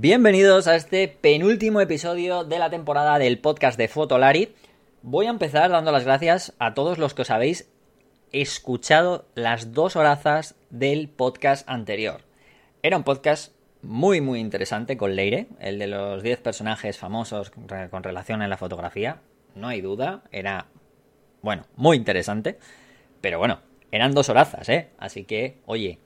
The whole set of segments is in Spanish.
Bienvenidos a este penúltimo episodio de la temporada del podcast de Fotolari. Voy a empezar dando las gracias a todos los que os habéis escuchado las dos horazas del podcast anterior. Era un podcast muy muy interesante con Leire, el de los 10 personajes famosos con relación a la fotografía. No hay duda, era, bueno, muy interesante. Pero bueno, eran dos horazas, ¿eh? Así que, oye,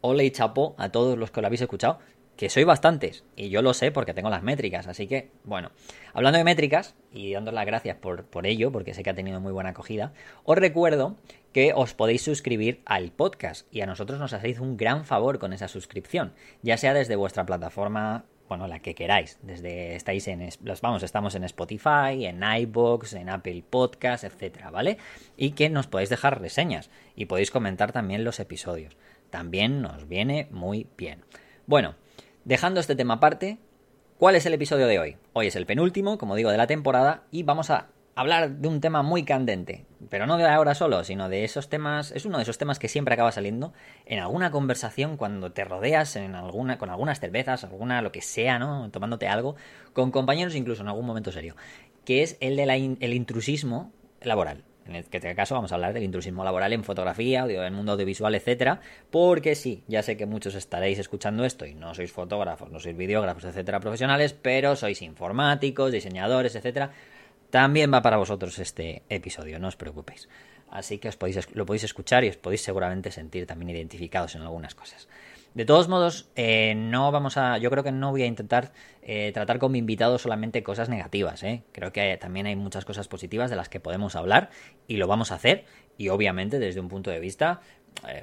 ole y chapo a todos los que lo habéis escuchado que soy bastantes, y yo lo sé porque tengo las métricas, así que, bueno, hablando de métricas, y dando las gracias por, por ello, porque sé que ha tenido muy buena acogida, os recuerdo que os podéis suscribir al podcast, y a nosotros nos hacéis un gran favor con esa suscripción, ya sea desde vuestra plataforma bueno, la que queráis. Desde estáis en los vamos, estamos en Spotify, en iBox, en Apple Podcasts, etcétera, ¿vale? Y que nos podéis dejar reseñas y podéis comentar también los episodios. También nos viene muy bien. Bueno, Dejando este tema aparte, ¿cuál es el episodio de hoy? Hoy es el penúltimo, como digo, de la temporada y vamos a hablar de un tema muy candente, pero no de ahora solo, sino de esos temas, es uno de esos temas que siempre acaba saliendo en alguna conversación cuando te rodeas en alguna con algunas cervezas, alguna lo que sea, ¿no? tomándote algo con compañeros incluso en algún momento serio, que es el del intrusismo laboral. En este caso vamos a hablar del intrusismo laboral en fotografía, en el mundo audiovisual, etcétera, porque sí, ya sé que muchos estaréis escuchando esto y no sois fotógrafos, no sois videógrafos, etcétera, profesionales, pero sois informáticos, diseñadores, etcétera. También va para vosotros este episodio, no os preocupéis. Así que os podéis, lo podéis escuchar y os podéis seguramente sentir también identificados en algunas cosas. De todos modos, eh, no vamos a. Yo creo que no voy a intentar eh, tratar con mi invitado solamente cosas negativas. ¿eh? Creo que también hay muchas cosas positivas de las que podemos hablar y lo vamos a hacer. Y obviamente desde un punto de vista,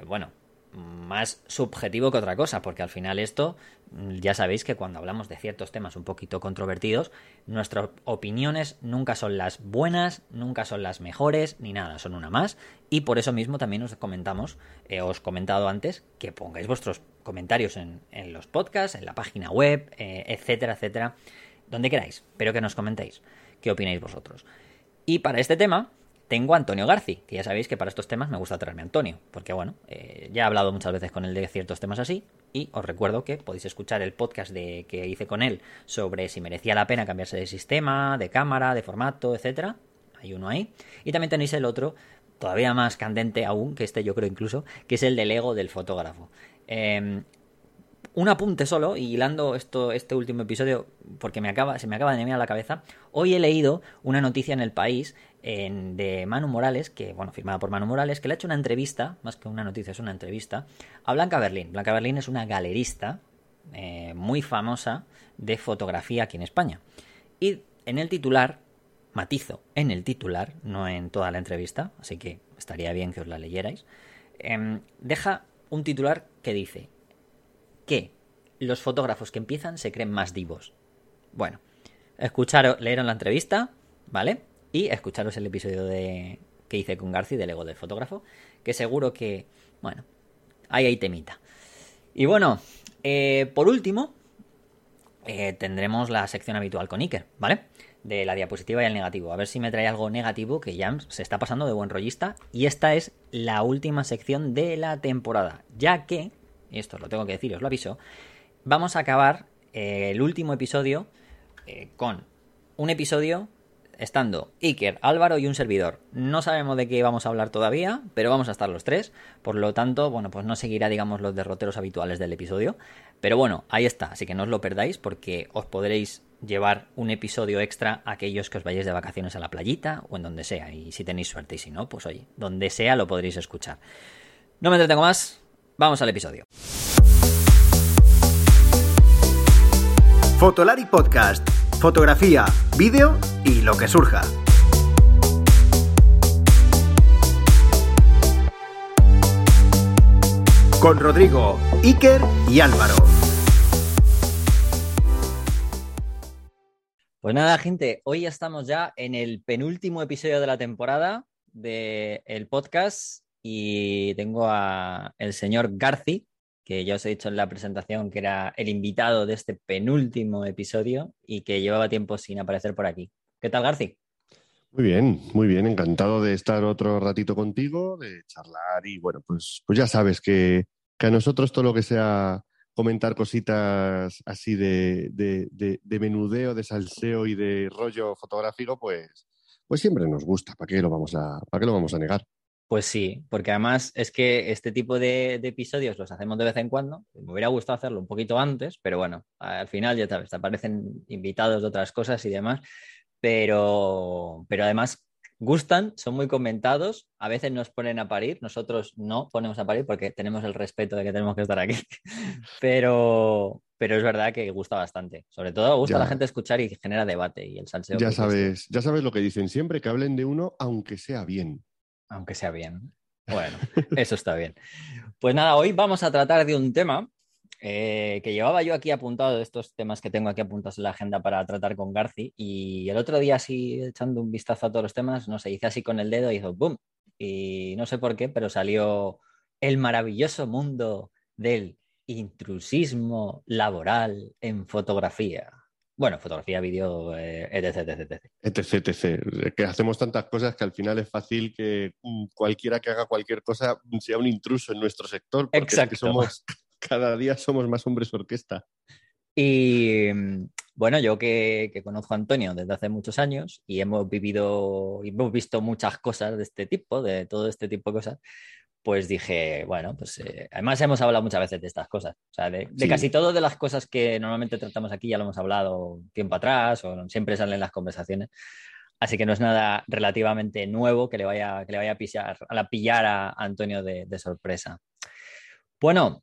bueno, más subjetivo que otra cosa, porque al final esto, mm, ya sabéis que cuando hablamos de ciertos temas un poquito controvertidos, nuestras opiniones nunca son las buenas, nunca son las mejores, ni nada, son una más, y por eso mismo también os comentamos, eh, os comentado antes, que pongáis vuestros comentarios en, los podcasts, en la página web, eh, etcétera, etcétera, donde queráis, pero que nos comentéis qué opináis vosotros. Y para este tema, tengo a Antonio Garci, que ya sabéis que para estos temas me gusta traerme a Antonio, porque bueno, eh, ya he hablado muchas veces con él de ciertos temas así, y os recuerdo que podéis escuchar el podcast de, que hice con él sobre si merecía la pena cambiarse de sistema, de cámara, de formato, etcétera. Hay uno ahí. Y también tenéis el otro, todavía más candente aún, que este yo creo incluso, que es el del ego del fotógrafo. Em, un apunte solo, y hilando esto, este último episodio, porque me acaba, se me acaba de venir a la cabeza. Hoy he leído una noticia en el país de Manu Morales, que, bueno, firmada por Manu Morales, que le ha hecho una entrevista, más que una noticia, es una entrevista, a Blanca Berlín. Blanca Berlín es una galerista eh, muy famosa de fotografía aquí en España. Y en el titular, matizo, en el titular, no en toda la entrevista, así que estaría bien que os la leyerais, em, deja un titular que dice que los fotógrafos que empiezan se creen más divos. Bueno, escucharon, leyeron la entrevista, ¿vale? Y escucharos el episodio de, que hice con Garci del ego del fotógrafo, que seguro que, bueno, ahí hay temita. Y bueno, eh, por último, eh, tendremos la sección habitual con Iker, ¿vale? De la diapositiva y el negativo. A ver si me trae algo negativo que ya se está pasando de buen rollista. Y esta es la última sección de la temporada, ya que, y esto lo tengo que decir, os lo aviso, vamos a acabar eh, el último episodio con un episodio estando Iker, Álvaro y un servidor. No sabemos de qué vamos a hablar todavía, pero vamos a estar los tres. Por lo tanto, bueno, pues no seguirá, digamos, los derroteros habituales del episodio. Pero bueno, ahí está, así que no os lo perdáis porque os podréis llevar un episodio extra a aquellos que os vayáis de vacaciones a la playita o en donde sea. Y si tenéis suerte y si no, pues oye, donde sea lo podréis escuchar. No me entretengo más, vamos al episodio. Fotolari Podcast fotografía, vídeo y lo que surja. Con Rodrigo, Iker y Álvaro. Pues nada, gente, hoy estamos ya en el penúltimo episodio de la temporada del podcast y tengo a el señor Garci, que ya os he dicho en la presentación que era el invitado de este penúltimo episodio y que llevaba tiempo sin aparecer por aquí. ¿Qué tal, Garci? Muy bien, muy bien, encantado de estar otro ratito contigo, de charlar y bueno, pues, pues ya sabes que, a nosotros todo lo que sea comentar cositas así de, de, menudeo, de salseo y de rollo fotográfico, pues, pues siempre nos gusta. ¿Para qué lo vamos a, para qué lo vamos a negar? Pues sí, porque además es que este tipo de, episodios los hacemos de vez en cuando. Me hubiera gustado hacerlo un poquito antes, pero bueno, al final ya sabes, te aparecen invitados de otras cosas y demás. Pero, pero además gustan, son muy comentados, a veces nos ponen a parir, nosotros no ponemos a parir porque tenemos el respeto de que tenemos que estar aquí, pero, pero es verdad que gusta bastante. Sobre todo gusta a la gente escuchar y genera debate y el salseo. Ya sabes, ya sabes lo que dicen siempre, que hablen de uno aunque sea bien. Aunque sea bien. Bueno, eso está bien. Pues nada, hoy vamos a tratar de un tema eh, que llevaba yo aquí apuntado, de estos temas que tengo aquí apuntados en la agenda para tratar con Garci, y el otro día así echando un vistazo a todos los temas, no sé, hice así con el dedo y hizo ¡boom! Y no sé por qué, pero salió el maravilloso mundo del intrusismo laboral en fotografía. Bueno, fotografía, vídeo, eh, etc, etc, etc. etc, Que hacemos tantas cosas que al final es fácil que mm, cualquiera que haga cualquier cosa sea un intruso en nuestro sector. Exacto. somos, cada día somos más hombres orquesta. Y mm, bueno, yo que, conozco a Antonio desde hace muchos años y hemos vivido, y hemos visto muchas cosas de este tipo, de todo este tipo de cosas, pues dije, bueno, pues eh, además hemos hablado muchas veces de estas cosas, o sea, de, casi todo de las cosas que normalmente tratamos aquí, ya lo hemos hablado tiempo atrás o siempre salen las conversaciones, así que no es nada relativamente nuevo que le vaya, que le vaya a, pillar, a pillar a Antonio de, sorpresa. Bueno,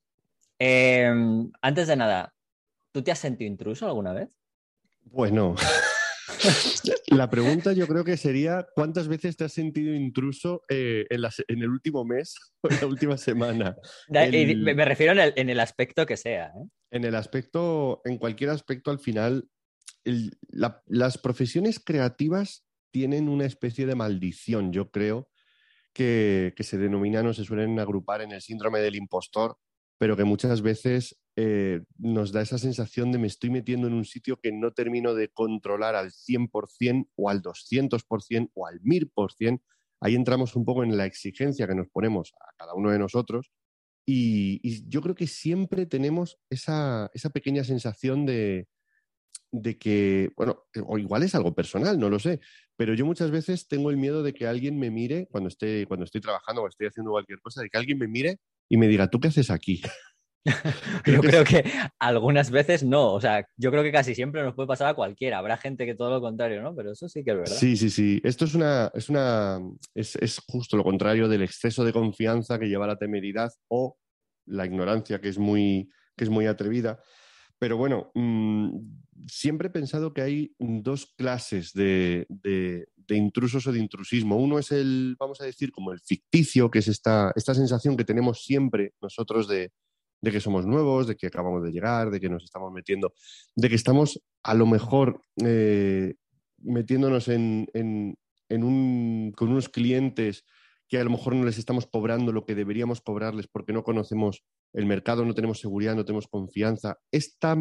em, antes de nada, ¿tú te has sentido intruso alguna vez? Bueno. La pregunta yo creo que sería, ¿cuántas veces te has sentido intruso eh, en, el último mes o en la última semana? Me refiero en el, aspecto que sea. ¿eh? En el aspecto, en cualquier aspecto al final, las profesiones creativas tienen una especie de maldición, yo creo, que, que se denominan o se suelen agrupar en el síndrome del impostor, pero que muchas veces eh, nos da esa sensación de me estoy metiendo en un sitio que no termino de controlar al 100% o al 200% o al 1000%. Ahí entramos un poco en la exigencia que nos ponemos a cada uno de nosotros y, yo creo que siempre tenemos esa, pequeña sensación de, de que, bueno, o igual es algo personal, no lo sé, pero yo muchas veces tengo el miedo de que alguien me mire cuando, esté, cuando estoy trabajando o estoy haciendo cualquier cosa, de que alguien me mire y me diga, ¿tú qué haces aquí? yo creo que algunas veces no, o sea, yo creo que casi siempre nos puede pasar a cualquiera. Habrá gente que todo lo contrario, ¿no? Pero eso sí que es verdad. Sí, sí, sí. Esto es una, es una, es, justo lo contrario del exceso de confianza que lleva a la temeridad o la ignorancia que es muy, que es muy atrevida. Pero bueno, mm, siempre he pensado que hay dos clases de, de intrusos o de intrusismo. Uno es el, vamos a decir, como el ficticio, que es esta, esta sensación que tenemos siempre nosotros de, que somos nuevos, de que acabamos de llegar, de que nos estamos metiendo, de que estamos a lo mejor eh, metiéndonos en, un, con unos clientes que a lo mejor no les estamos cobrando lo que deberíamos cobrarles porque no conocemos el mercado, no tenemos seguridad, no tenemos confianza. Esta,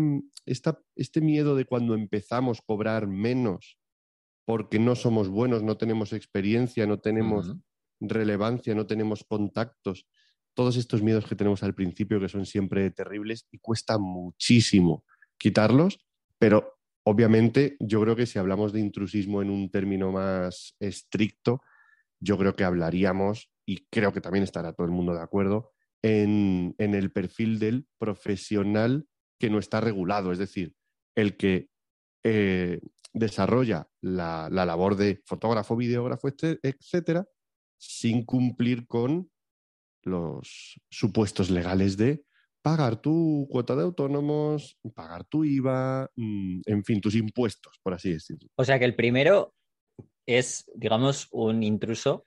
este miedo de cuando empezamos a cobrar menos porque no somos buenos, no tenemos experiencia, no tenemos relevancia, no tenemos contactos. Todos estos miedos que tenemos al principio, que son siempre terribles y cuesta muchísimo quitarlos, pero obviamente yo creo que si hablamos de intrusismo en un término más estricto, yo creo que hablaríamos, y creo que también estará todo el mundo de acuerdo, en, el perfil del profesional que no está regulado, es decir, el que eh, desarrolla la, labor de fotógrafo, videógrafo, etcétera, sin cumplir con los supuestos legales de pagar tu cuota de autónomos, pagar tu IVA, mm, en fin, tus impuestos, por así decirlo. O sea que el primero es, digamos, un intruso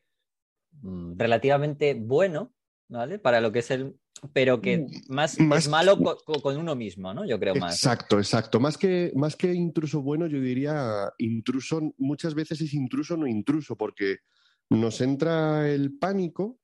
mm, relativamente bueno, ¿vale? Para lo que es el pero que mm, más, es malo con, uno mismo, ¿no? Yo creo más. Exacto, exacto. Más que, más que intruso bueno, yo diría intruso, muchas veces es intruso no intruso, porque nos entra el pánico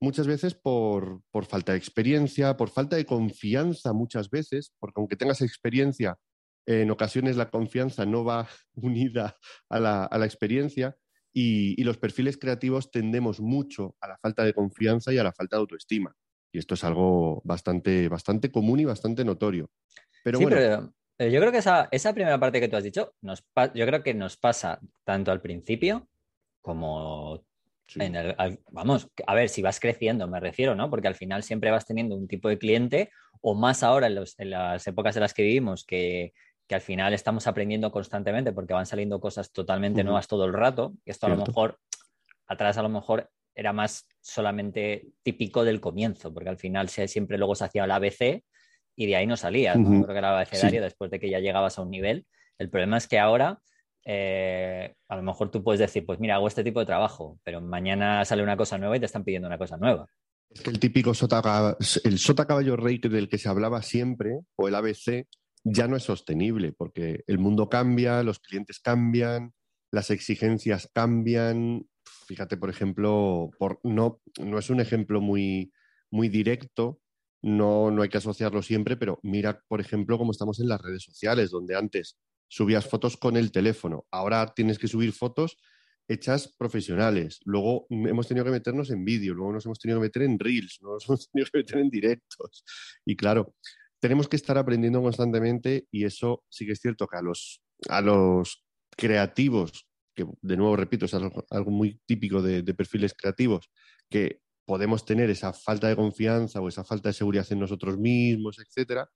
muchas veces por, falta de experiencia, por falta de confianza muchas veces, porque aunque tengas experiencia, en ocasiones la confianza no va unida a la, experiencia y, y los perfiles creativos tendemos mucho a la falta de confianza y a la falta de autoestima. Y esto es algo bastante, bastante común y bastante notorio. Pero sí, bueno, pero eh, yo creo que esa, esa primera parte que tú has dicho, nos yo creo que nos pasa tanto al principio como sí. en el, al- vamos, a ver, si vas creciendo, me refiero, ¿no? Porque al final siempre vas teniendo un tipo de cliente, o más ahora en, los- en las épocas en las que vivimos, que, que al final estamos aprendiendo constantemente porque van saliendo cosas totalmente nuevas todo el rato. Esto a lo mejor, atrás a lo mejor era más solamente típico del comienzo, porque al final se- siempre luego se hacía el ABC y de ahí no salías, ¿no? Ujú. Creo que era el abecedario después de que ya llegabas a un nivel. El problema es que ahora eh, a lo mejor tú puedes decir, pues mira, hago este tipo de trabajo, pero mañana sale una cosa nueva y te están pidiendo una cosa nueva. Es que el típico sota, el sota caballo rey del que se hablaba siempre, o el ABC, ya no es sostenible, porque el mundo cambia, los clientes cambian, las exigencias cambian. Fíjate, por ejemplo, por, no, no es un ejemplo muy, muy directo, no, no hay que asociarlo siempre, pero mira, por ejemplo, cómo estamos en las redes sociales, donde antes subías fotos con el teléfono, ahora tienes que subir fotos hechas profesionales. Luego hemos tenido que meternos en vídeo, luego nos hemos tenido que meter en reels, nos hemos tenido que meter en directos. Y claro, tenemos que estar aprendiendo constantemente y eso sí que es cierto que a los, a los creativos, que de nuevo repito, es algo, muy típico de, perfiles creativos, que podemos tener esa falta de confianza o esa falta de seguridad en nosotros mismos, etcétera,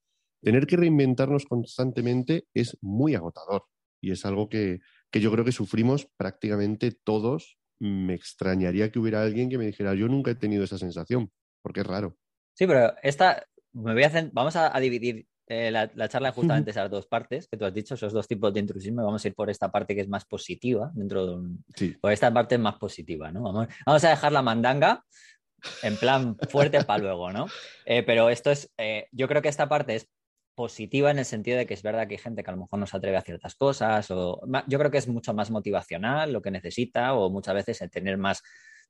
tener que reinventarnos constantemente es muy agotador y es algo que, que yo creo que sufrimos prácticamente todos. Me extrañaría que hubiera alguien que me dijera, yo nunca he tenido esa sensación, porque es raro. Sí, pero esta, me voy a vamos a dividir eh, la, la charla justamente esas dos partes que tú has dicho, esos dos tipos de intrusismo, y vamos a ir por esta parte que es más positiva, dentro de un... Sí, Por esta parte es más positiva, ¿no? Vamos, vamos a dejar la mandanga en plan fuerte para luego, ¿no? Eh, pero esto es, eh, yo creo que esta parte es positiva en el sentido de que es verdad que hay gente que a lo mejor no se atreve a ciertas cosas, o yo creo que es mucho más motivacional lo que necesita, o muchas veces el tener más,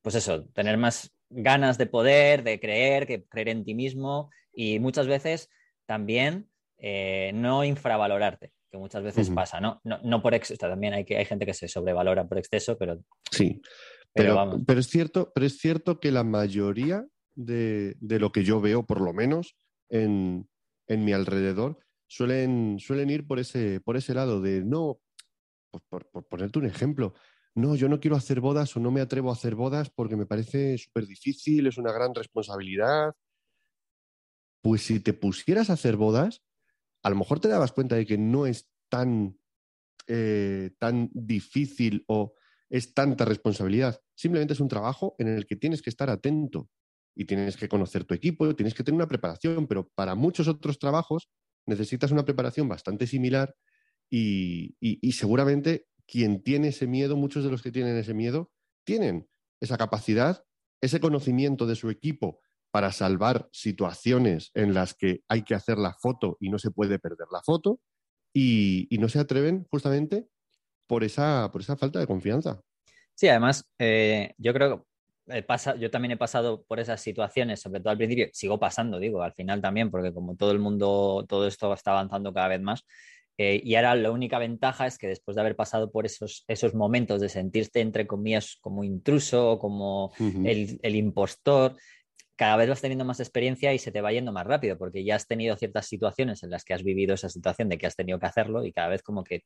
pues eso, tener más ganas de poder, de creer, que creer en ti mismo, y muchas veces también eh, no infravalorarte, que muchas veces pasa, ¿no? No, no por exceso, también hay, que, hay gente que se sobrevalora por exceso, pero, sí. pero Pero, vamos. pero, es cierto, pero es cierto que la mayoría de, de lo que yo veo, por lo menos en, en mi alrededor, suelen, suelen ir por ese, por ese lado de no, por, por- por ponerte un ejemplo, no, yo no quiero hacer bodas o no me atrevo a hacer bodas porque me parece súper difícil, es una gran responsabilidad. Pues si te pusieras a hacer bodas, a lo mejor te dabas cuenta de que no es tan, eh, tan difícil o es tanta responsabilidad. Simplemente es un trabajo en el que tienes que estar atento y tienes que conocer tu equipo, tienes que tener una preparación, pero para muchos otros trabajos necesitas una preparación bastante similar y, y- y seguramente quien tiene ese miedo, muchos de los que tienen ese miedo, tienen esa capacidad, ese conocimiento de su equipo para salvar situaciones en las que hay que hacer la foto y no se puede perder la foto y, y no se atreven justamente por esa, por esa falta de confianza. Sí, además, eh, yo creo que pasa, yo también he pasado por esas situaciones, sobre todo al principio, sigo pasando, digo, al final también, porque como todo el mundo, todo esto está avanzando cada vez más. eh, y ahora la única ventaja es que después de haber pasado por esos, esos momentos de sentirte, entre comillas, como intruso o como el impostor, cada vez vas teniendo más experiencia y se te va yendo más rápido, porque ya has tenido ciertas situaciones en las que has vivido esa situación de que has tenido que hacerlo y cada vez como que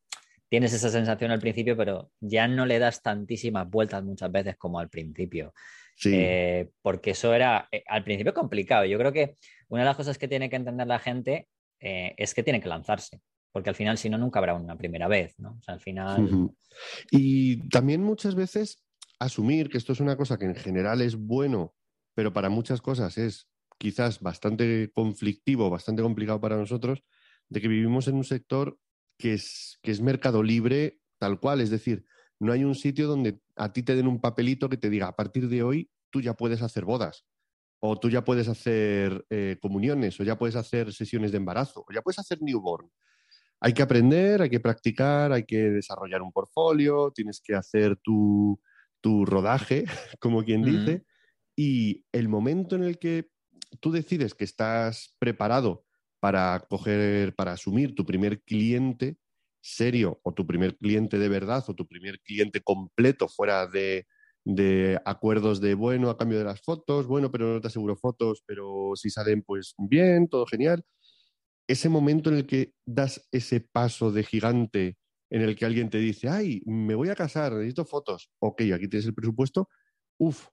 tienes esa sensación al principio, pero ya no le das tantísimas vueltas muchas veces como al principio. Sí, Eh, porque eso era eh, al principio complicado. Yo creo que una de las cosas que tiene que entender la gente eh, es que tiene que lanzarse, porque al final si no, nunca habrá una primera vez, ¿no? O sea, al final... Y también muchas veces asumir que esto es una cosa que en general es bueno, pero para muchas cosas es quizás bastante conflictivo, bastante complicado para nosotros, de que vivimos en un sector que es, que es mercado libre tal cual. Es decir, no hay un sitio donde a ti te den un papelito que te diga, a partir de hoy tú ya puedes hacer bodas, o tú ya puedes hacer eh, comuniones, o ya puedes hacer sesiones de embarazo, o ya puedes hacer newborn. Hay que aprender, hay que practicar, hay que desarrollar un portfolio, tienes que hacer tu, tu rodaje, como quien dice, y el momento en el que tú decides que estás preparado para coger, para asumir tu primer cliente serio o tu primer cliente de verdad o tu primer cliente completo fuera de, de acuerdos de, bueno, a cambio de las fotos, bueno, pero no te aseguro fotos, pero si salen, pues bien, todo genial. Ese momento en el que das ese paso de gigante, en el que alguien te dice, ay, me voy a casar, necesito fotos, ok, aquí tienes el presupuesto, uff,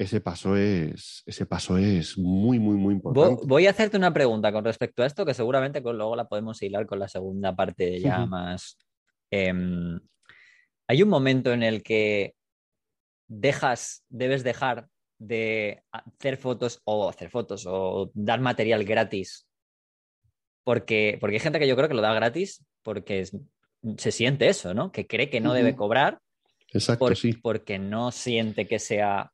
ese paso es, ese paso es muy, muy, muy importante. Voy a hacerte una pregunta con respecto a esto, que seguramente luego la podemos hilar con la segunda parte de ya más. Em, hay un momento en el que dejas, debes dejar de hacer fotos o hacer fotos o dar material gratis. Porque, porque hay gente que yo creo que lo da gratis porque se siente eso, ¿no? Que cree que no debe cobrar. Exacto, sí. Porque no siente que sea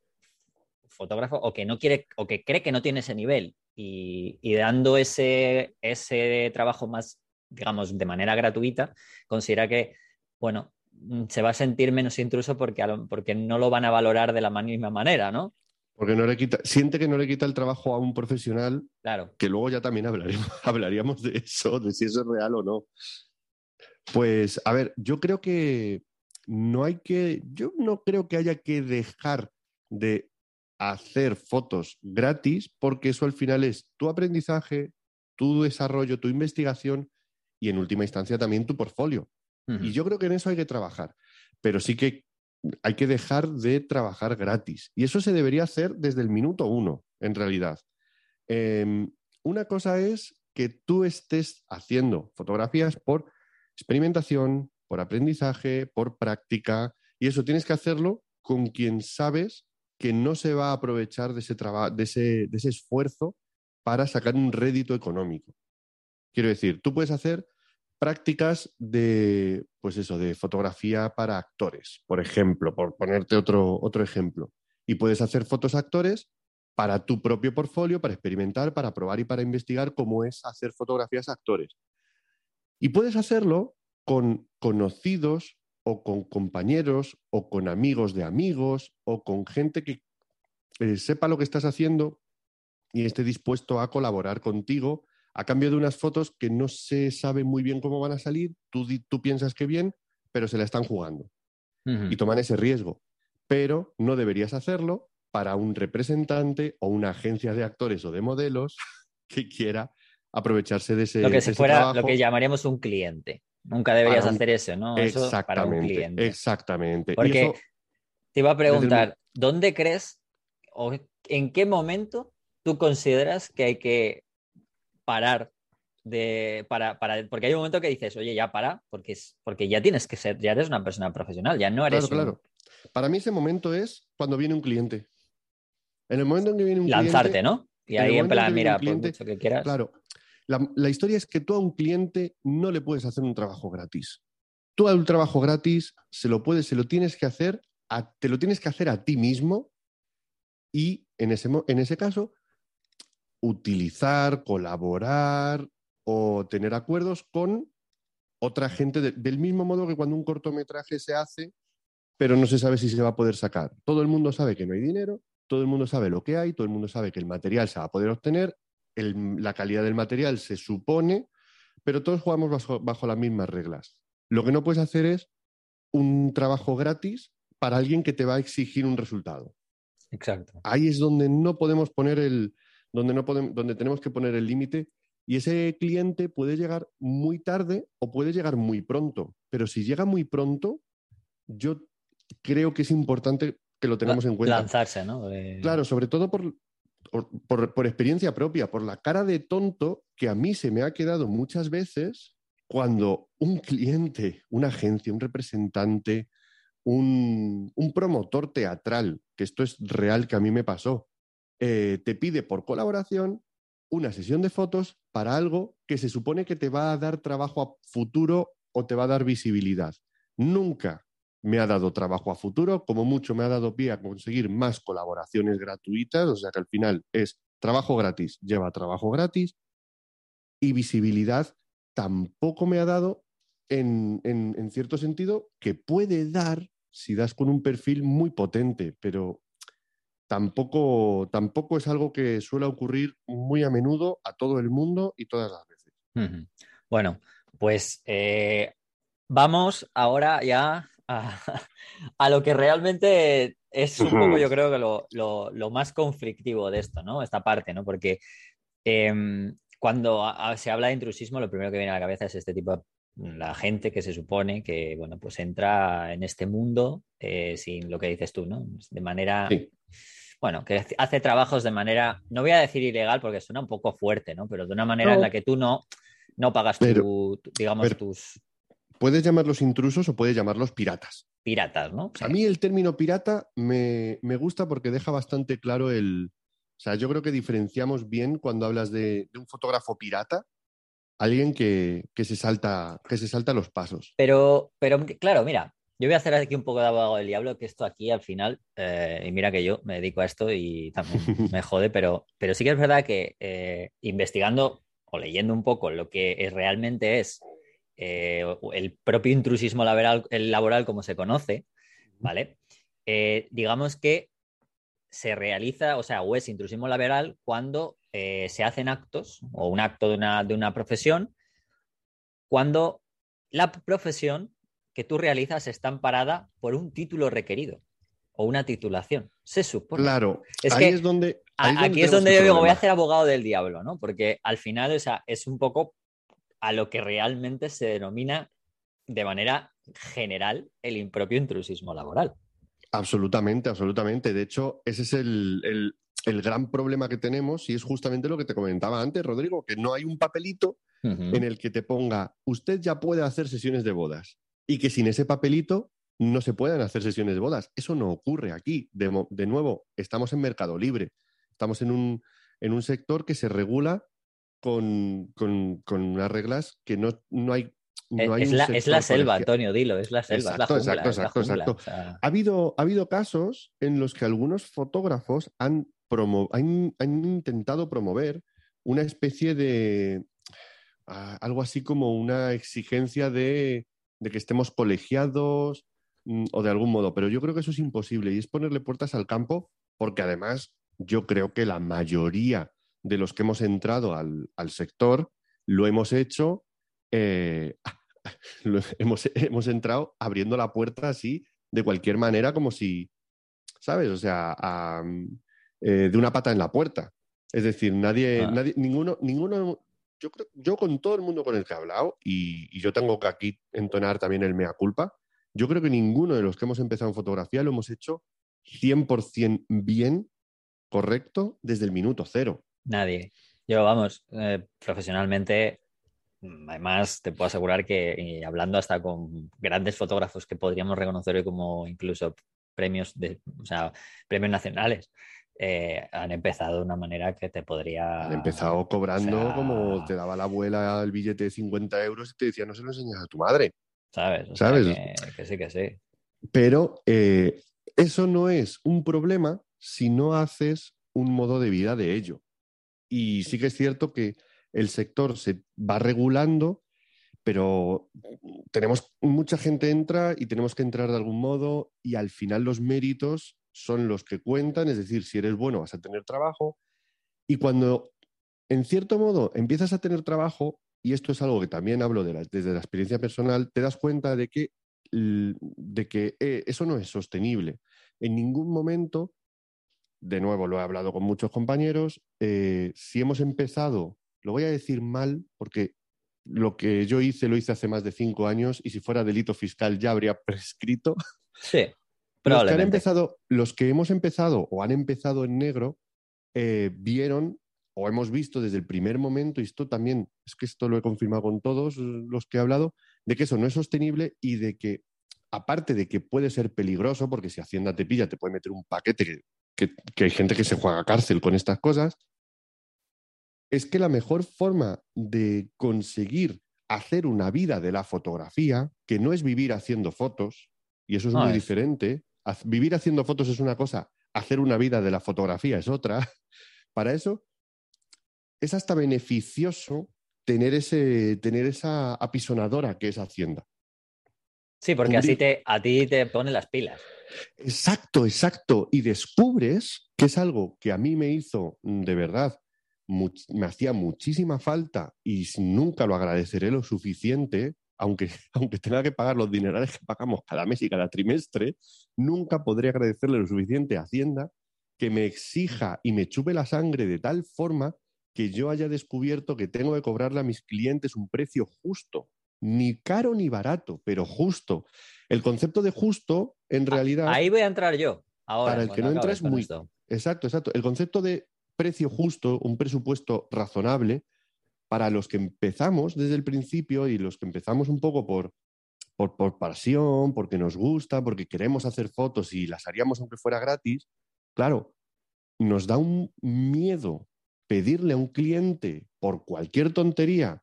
fotógrafo o que no quiere o que cree que no tiene ese nivel y, dando ese, ese trabajo más, digamos, de manera gratuita, considera que, bueno, mm, se va a sentir menos intruso porque, porque no lo van a valorar de la misma manera, ¿no? Porque no le quita, siente que no le quita el trabajo a un profesional, claro. que luego ya también hablaremos, hablaríamos de eso, de si eso es real o no. Pues, a ver, yo creo que no hay que, yo no creo que haya que dejar de hacer fotos gratis porque eso al final es tu aprendizaje, tu desarrollo, tu investigación y en última instancia también tu portfolio. Y yo creo que en eso hay que trabajar, pero sí que hay que dejar de trabajar gratis. Y eso se debería hacer desde el minuto uno, en realidad. Em, una cosa es que tú estés haciendo fotografías por experimentación, por aprendizaje, por práctica, y eso tienes que hacerlo con quien sabes que no se va a aprovechar de ese, de ese, de ese esfuerzo para sacar un rédito económico. Quiero decir, tú puedes hacer prácticas de, pues eso, de fotografía para actores, por ejemplo, por ponerte otro, otro ejemplo. Y puedes hacer fotos actores para tu propio portfolio, para experimentar, para probar y para investigar cómo es hacer fotografías a actores. Y puedes hacerlo con conocidos o con compañeros o con amigos de amigos o con gente que eh, sepa lo que estás haciendo y esté dispuesto a colaborar contigo a cambio de unas fotos que no se sabe muy bien cómo van a salir, tú, tú piensas que bien, pero se la están jugando y toman ese riesgo. Pero no deberías hacerlo para un representante o una agencia de actores o de modelos que quiera aprovecharse de ese Lo que se fuera lo que llamaríamos un cliente. Nunca deberías hacer eso, ¿no? Exactamente. para un cliente. Exactamente. Porque te iba a preguntar, ¿dónde crees o en qué momento tú consideras que hay que parar de, para, para, porque hay un momento que dices, oye, ya para, porque, es, porque ya tienes que ser, ya eres una persona profesional, ya no eres. Claro, claro. Para mí ese momento es cuando viene un cliente. En el momento en que viene un Lanzarte, cliente. ¿no? Y ahí en plan, mira, por mucho que quieras. Claro, la, historia es que tú a un cliente no le puedes hacer un trabajo gratis. Tú a un trabajo gratis se lo puedes, se lo tienes que hacer, te lo tienes que hacer a ti mismo y en ese, en ese caso utilizar, colaborar o tener acuerdos con otra gente del mismo modo que cuando un cortometraje se hace, pero no se sabe si se va a poder sacar. Todo el mundo sabe que no hay dinero, todo el mundo sabe lo que hay, todo el mundo sabe que el material se va a poder obtener la calidad del material se supone, pero todos jugamos bajo, las mismas reglas. Lo que no puedes hacer es un trabajo gratis para alguien que te va a exigir un resultado. Exacto. Ahí es donde no podemos poner el, donde, no podemos, donde tenemos que poner el límite y ese cliente puede llegar muy tarde o puede llegar muy pronto. Pero si llega muy pronto, yo creo que es importante que lo tengamos en cuenta. Lanzarse, ¿no? Claro, sobre todo por, por, experiencia propia, por la cara de tonto que a mí se me ha quedado muchas veces cuando un cliente, una agencia, un representante, un, promotor teatral, que esto es real que a mí me pasó, eh, te pide por colaboración una sesión de fotos para algo que se supone que te va a dar trabajo a futuro o te va a dar visibilidad. Nunca me ha dado trabajo a futuro, como mucho me ha dado pie a conseguir más colaboraciones gratuitas, o sea que al final es trabajo gratis, lleva trabajo gratis y visibilidad tampoco me ha dado en, en, cierto sentido que puede dar si das con un perfil muy potente, pero tampoco, tampoco es algo que suele ocurrir muy a menudo a todo el mundo y todas las veces. Bueno, pues eh, vamos ahora ya a, lo que realmente es un poco, yo creo que lo, más conflictivo de esto, ¿no? Esta parte, ¿no? Porque em, cuando se habla de intrusismo, lo primero que viene a la cabeza es este tipo de la gente que se supone que, bueno, pues entra en este mundo eh, sin lo que dices tú, ¿no? De manera, bueno, que hace trabajos de manera, no voy a decir ilegal porque suena un poco fuerte, ¿no? Pero de una manera en la que tú no, no pagas tu, digamos, tus... Puedes llamarlos intrusos o puedes llamarlos piratas. Piratas, ¿no? A mí el término pirata me, me, gusta porque deja bastante claro el... O sea, yo creo que diferenciamos bien cuando hablas de, de un fotógrafo pirata alguien que, se salta, que se salta los pasos. Pero, pero claro, mira, yo voy a hacer aquí un poco de abogado del diablo, que esto aquí al final, eh, y mira que yo me dedico a esto y también me jode, pero, pero sí que es verdad que eh, investigando o leyendo un poco lo que realmente es eh, el propio intrusismo laboral, el laboral como se conoce, ¿vale? digamos que se realiza, o sea, o es intrusismo laboral cuando eh, se hacen actos o un acto de una, de una profesión cuando la profesión que tú realizas está amparada por un título requerido o una titulación. Se supone. Claro, es ahí es donde. aquí es donde yo digo, voy a hacer abogado del diablo, ¿no? Porque al final o sea, es un poco a lo que realmente se denomina de manera general el impropio intrusismo laboral. Absolutamente, absolutamente. De hecho, ese es el, gran problema que tenemos y es justamente lo que te comentaba antes, Rodrigo, que no hay un papelito en el que te ponga, usted ya puede hacer sesiones de bodas y que sin ese papelito no se puedan hacer sesiones de bodas. Eso no ocurre aquí. De, nuevo, estamos en mercado libre, estamos en un, en un sector que se regula con, con, unas reglas que no, no hay es, la, selva, Antonio, dilo, es la selva. Exacto, exacto, exacto, exacto. Ha, habido, ha habido casos en los que algunos fotógrafos han, han, intentado promover una especie de ah, algo así como una exigencia de, de, que estemos colegiados mm, o de algún modo, pero yo creo que eso es imposible y es ponerle puertas al campo porque además yo creo que la mayoría de los que hemos entrado al, al sector lo hemos hecho eh, hemos, hemos, entrado abriendo la puerta así, de cualquier manera, como si, ¿sabes? O sea, eh, de una pata en la puerta. Es decir, nadie, ah. nadie ninguno, ninguno, yo creo, yo con todo el mundo con el que he hablado, y, yo tengo que aquí entonar también el mea culpa, yo creo que ninguno de los que hemos empezado en fotografía lo hemos hecho 100% bien, correcto, desde el minuto cero. Nadie. Yo, vamos, eh, profesionalmente Mm, además, te puedo asegurar que hablando hasta con grandes fotógrafos que podríamos reconocer hoy como incluso premios, de, o sea, premios nacionales, eh, han empezado de una manera que te podría... Han empezado cobrando como te daba la abuela el billete de 50 euros y te decía, no se lo enseñas a tu madre. ¿Sabes? ¿Sabes? que, sí, que sí. Pero eh, eso no es un problema si no haces un modo de vida de ello. Y sí que es cierto que el sector se va regulando, pero tenemos mucha gente entra y tenemos que entrar de algún modo y al final los méritos son los que cuentan, es decir, si eres bueno vas a tener trabajo y cuando en cierto modo empiezas a tener trabajo, y esto es algo que también hablo desde la experiencia personal, te das cuenta de que, de que eh, eso no es sostenible. En ningún momento, de nuevo lo he hablado con muchos compañeros, eh, si hemos empezado lo voy a decir mal porque lo que yo hice lo hice hace más de cinco años y si fuera delito fiscal ya habría prescrito. Sí, los que, han empezado, los que hemos empezado o han empezado en negro eh, vieron o hemos visto desde el primer momento, y esto también, es que esto lo he confirmado con todos los que he hablado, de que eso no es sostenible y de que, aparte de que puede ser peligroso, porque si Hacienda te pilla, te puede meter un paquete, que, que hay gente que se juega a cárcel con estas cosas, es que la mejor forma de conseguir hacer una vida de la fotografía, que no es vivir haciendo fotos, y eso es muy diferente, vivir haciendo fotos es una cosa, hacer una vida de la fotografía es otra, para eso es hasta beneficioso tener, ese, tener esa apisonadora que es Hacienda. Sí, porque así te, a ti te pone las pilas. Exacto, exacto. Y descubres que es algo que a mí me hizo mm, de verdad me hacía muchísima falta y nunca lo agradeceré lo suficiente, aunque, aunque tenga que pagar los dinerales que pagamos cada mes y cada trimestre, nunca podré agradecerle lo suficiente a Hacienda que me exija y me chupe la sangre de tal forma que yo haya descubierto que tengo que cobrarle a mis clientes un precio justo, ni caro ni barato, pero justo. El concepto de justo, en Ah, realidad, Ahí voy a entrar yo. Ahora, para el que no entra es muy... esto. Exacto, exacto. El concepto de precio justo, un presupuesto razonable, para los que empezamos desde el principio y los que empezamos un poco por, por, por pasión, porque nos gusta, porque queremos hacer fotos y las haríamos aunque fuera gratis, claro, nos da un miedo pedirle a un cliente por cualquier tontería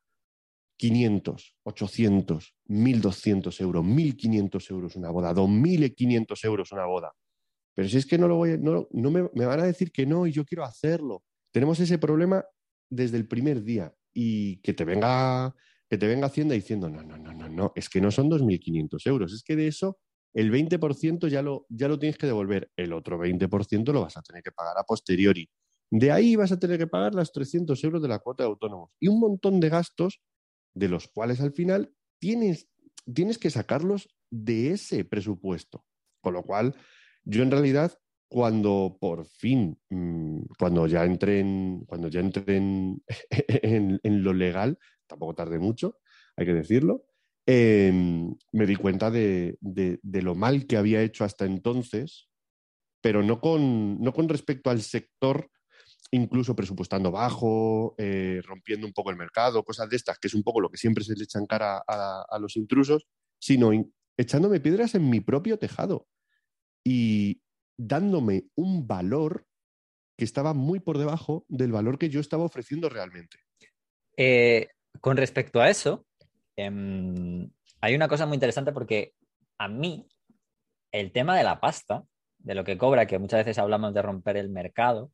500, 800, 1200 euros, 1500 euros una boda, 2500 euros una boda. Pero si es que no lo voy, a- no, no me, van a decir que no y yo quiero hacerlo. Tenemos ese problema desde el primer día y que te venga que te venga Hacienda diciendo no, no, no, no, no, es que no son 2.500 euros, es que de eso el 20% ya lo, ya lo tienes que devolver, el otro 20% lo vas a tener que pagar a posteriori. De ahí vas a tener que pagar las 300 euros de la cuota de autónomos y un montón de gastos de los cuales al final tienes, tienes que sacarlos de ese presupuesto. Con lo cual, yo en realidad, cuando por fin, mmm, cuando ya entré en, cuando ya entré en, lo legal, tampoco tardé mucho, hay que decirlo, eh, me di cuenta de, de, de, lo mal que había hecho hasta entonces, pero no con, no con respecto al sector incluso presupuestando bajo, eh, rompiendo un poco el mercado, cosas de estas, que es un poco lo que siempre se le echan cara a, los intrusos, sino in, echándome piedras en mi propio tejado y dándome un valor que estaba muy por debajo del valor que yo estaba ofreciendo realmente. Eh, con respecto a eso, eh, hay una cosa muy interesante porque a mí el tema de la pasta, de lo que cobra, que muchas veces hablamos de romper el mercado,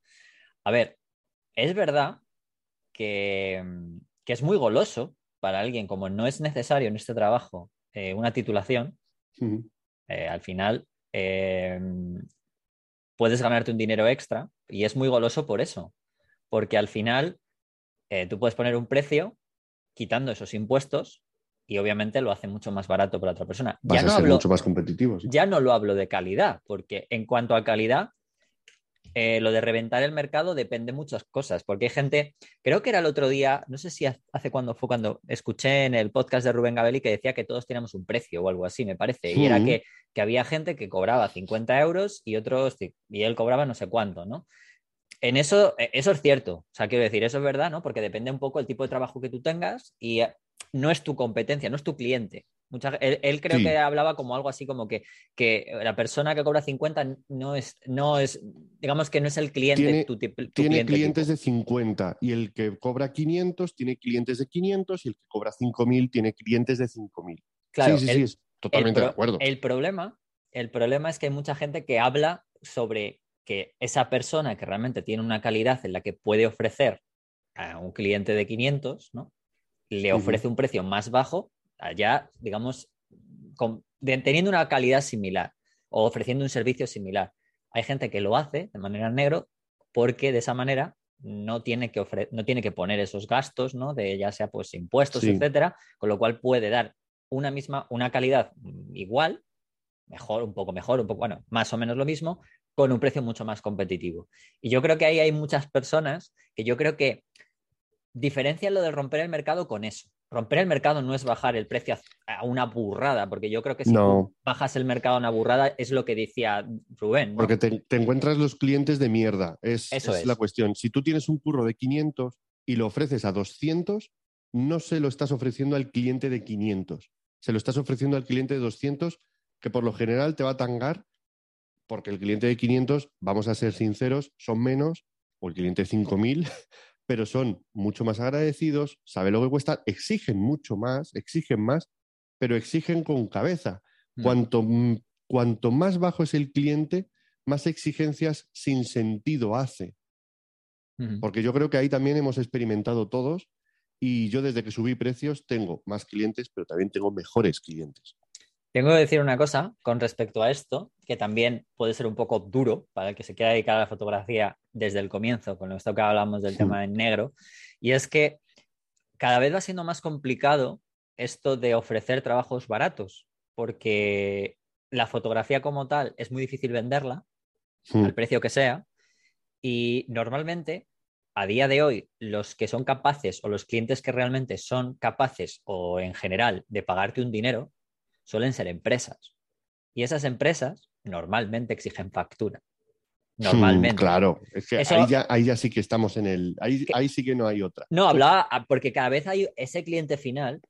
a ver, es verdad que, que, es muy goloso para alguien, como no es necesario en este trabajo eh, una titulación, uh -huh. eh, al final eh, puedes ganarte un dinero extra y es muy goloso por eso, porque al final tú puedes poner un precio quitando esos impuestos y obviamente lo hace mucho más barato para otra persona. Vas ya no a ser hablo, mucho más competitivo. ¿sí? Ya no lo hablo de calidad, porque en cuanto a calidad, eh, lo de reventar el mercado depende de muchas cosas, porque hay gente, creo que era el otro día, no sé si hace cuando fue cuando escuché en el podcast de Rubén Gabelli que decía que todos teníamos un precio o algo así, me parece, y era que, que había gente que cobraba 50 euros y otros, y él cobraba no sé cuánto, ¿no? En eso, eh, eso es cierto, o sea, quiero decir, eso es verdad, ¿no? Porque depende un poco del tipo de trabajo que tú tengas y eh, no es tu competencia, no es tu cliente. Mucha, él, él, creo Sí. que hablaba como algo así como que, que la persona que cobra 50 no es, no es digamos que no es el cliente, Tiene- tu, tip- tu Tiene cliente clientes tipo. de 50 y el que cobra 500 tiene clientes de 500 y el que cobra 5000 tiene clientes de 5000. Claro, sí, sí, el- sí, es totalmente el, de acuerdo. El problema, el problema es que hay mucha gente que habla sobre que esa persona que realmente tiene una calidad en la que puede ofrecer a un cliente de 500, ¿no? Le ofrece un precio más bajo, allá, digamos, con- de- teniendo una calidad similar o ofreciendo un servicio similar. Hay gente que lo hace de manera negro porque de esa manera no tiene que, ofre- no tiene que poner esos gastos, ¿no? De ya sea pues impuestos, Sí. etcétera, con lo cual puede dar una misma, una calidad igual, mejor, un poco mejor, un poco, bueno, más o menos lo mismo, con un precio mucho más competitivo. Y yo creo que ahí hay muchas personas que yo creo que diferencian lo de romper el mercado con eso. Romper el mercado no es bajar el precio a una burrada, porque yo creo que si No. tú bajas el mercado a una burrada es lo que decía Rubén. ¿no? Porque te, te encuentras los clientes de mierda. Es, Eso es es. la cuestión. Si tú tienes un curro de 500 y lo ofreces a 200, no se lo estás ofreciendo al cliente de 500. Se lo estás ofreciendo al cliente de 200, que por lo general te va a tangar, porque el cliente de 500, vamos a ser sinceros, son menos, o el cliente de 5000, pero son mucho más agradecidos, sabe lo que cuesta, exigen mucho más, exigen más, pero exigen con cabeza. Mm. Cuanto, mm, cuanto más bajo es el cliente, más exigencias sin sentido hace. Porque yo creo que ahí también hemos experimentado todos y yo desde que subí precios tengo más clientes, pero también tengo mejores clientes. Tengo que decir una cosa con respecto a esto, que también puede ser un poco duro para el que se quiera dedicar a la fotografía desde el comienzo, con esto que hablamos del Sí. tema en negro, y es que cada vez va siendo más complicado esto de ofrecer trabajos baratos, porque la fotografía como tal es muy difícil venderla al precio que sea y normalmente a día de hoy los que son capaces o los clientes que realmente son capaces o en general de pagarte un dinero suelen ser empresas y esas empresas normalmente exigen factura. Normalmente. Mm, claro, es que Eso- ahí, ya, ahí ya sí que estamos en el. Ahí, Que- ahí sí que no hay otra. No, hablaba ah, porque cada vez hay ese cliente final,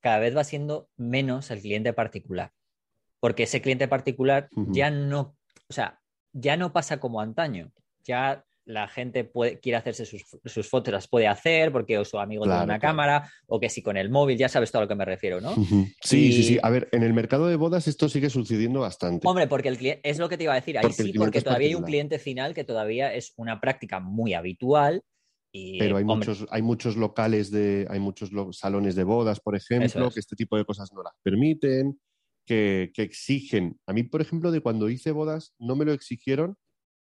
cada vez va siendo menos el cliente particular. Porque ese cliente particular ya no, o sea, ya no pasa como antaño. Ya la gente puede, quiere hacerse sus, sus fotos, las puede hacer porque o su amigo tiene una claro. cámara o que si con el móvil, ya sabes todo a lo que me refiero, ¿no? Sí, sí, Y- sí. A ver, en el mercado de bodas esto sigue sucediendo bastante. Hombre, porque el cliente, es lo que te iba a decir, ahí Porque sí, porque todavía hay un cliente final que todavía es una práctica muy habitual. Y, Pero hay hombre, muchos, hay muchos locales de, hay muchos lo- salones de bodas, por ejemplo, es. que este tipo de cosas no las permiten, que, que exigen. A mí, por ejemplo, de cuando hice bodas, no me lo exigieron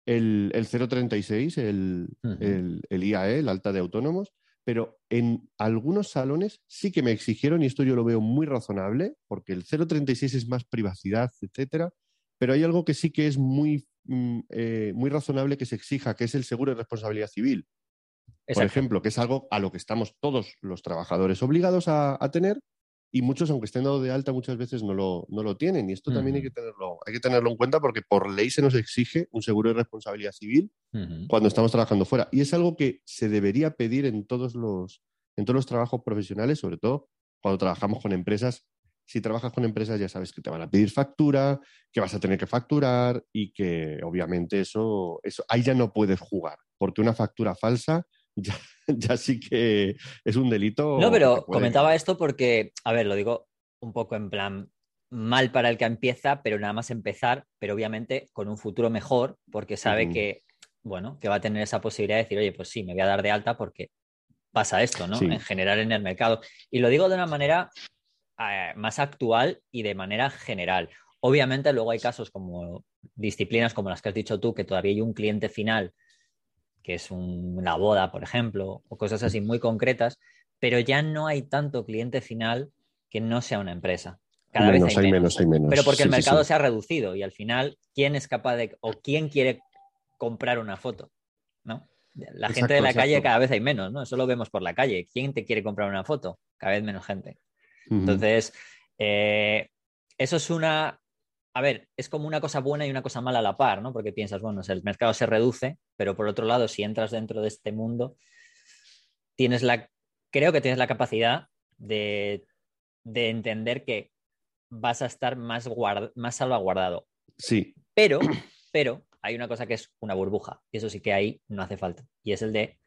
el, el 036, el, Ujú. el, el IAE, el alta de autónomos, pero en algunos salones sí que me exigieron, y esto yo lo veo muy razonable, porque el 036 es más privacidad, etcétera, pero hay algo que sí que es muy, mm, eh, muy razonable que se exija, que es el seguro de responsabilidad civil por ejemplo, que es algo a lo que estamos todos los trabajadores obligados a, a tener y muchos, aunque estén dados de alta, muchas veces no lo, no lo tienen. Y esto también hay que, tenerlo, hay que tenerlo en cuenta porque por ley se nos exige un seguro de responsabilidad civil cuando estamos trabajando fuera. Y es algo que se debería pedir en todos los, en todos los trabajos profesionales, sobre todo cuando trabajamos con empresas. Si trabajas con empresas ya sabes que te van a pedir factura, que vas a tener que facturar y que obviamente eso, eso ahí ya no puedes jugar, porque una factura falsa ya, ya sí que es un delito. No, pero puede- comentaba esto porque, a ver, lo digo un poco en plan mal para el que empieza, pero nada más empezar, pero obviamente con un futuro mejor, porque sabe que, bueno, que va a tener esa posibilidad de decir, oye, pues sí, me voy a dar de alta porque pasa esto, ¿no? Sí. En general en el mercado. Y lo digo de una manera eh, más actual y de manera general. Obviamente luego hay casos como disciplinas como las que has dicho tú, que todavía hay un cliente final, que es un- una boda, por ejemplo, o cosas así muy concretas, pero ya no hay tanto cliente final que no sea una empresa. Cada menos, vez hay, hay menos. menos, hay menos. Pero porque el Sí, mercado sí. se ha reducido y al final, ¿quién es capaz de o quién quiere comprar una foto? ¿No? La gente de la calle cada vez hay menos, ¿no? Eso lo vemos por la calle. ¿Quién te quiere comprar una foto? Cada vez menos gente. Entonces, eh, eso es una. A ver, es como una cosa buena y una cosa mala a la par, ¿no? Porque piensas, bueno, o sea, el mercado se reduce, pero por otro lado, si entras dentro de este mundo, tienes la. Creo que tienes la capacidad de, de entender que vas a estar más, guard- más salvaguardado. Sí, Pero, pero hay una cosa que es una burbuja, y eso sí que ahí no hace falta. Y es el de.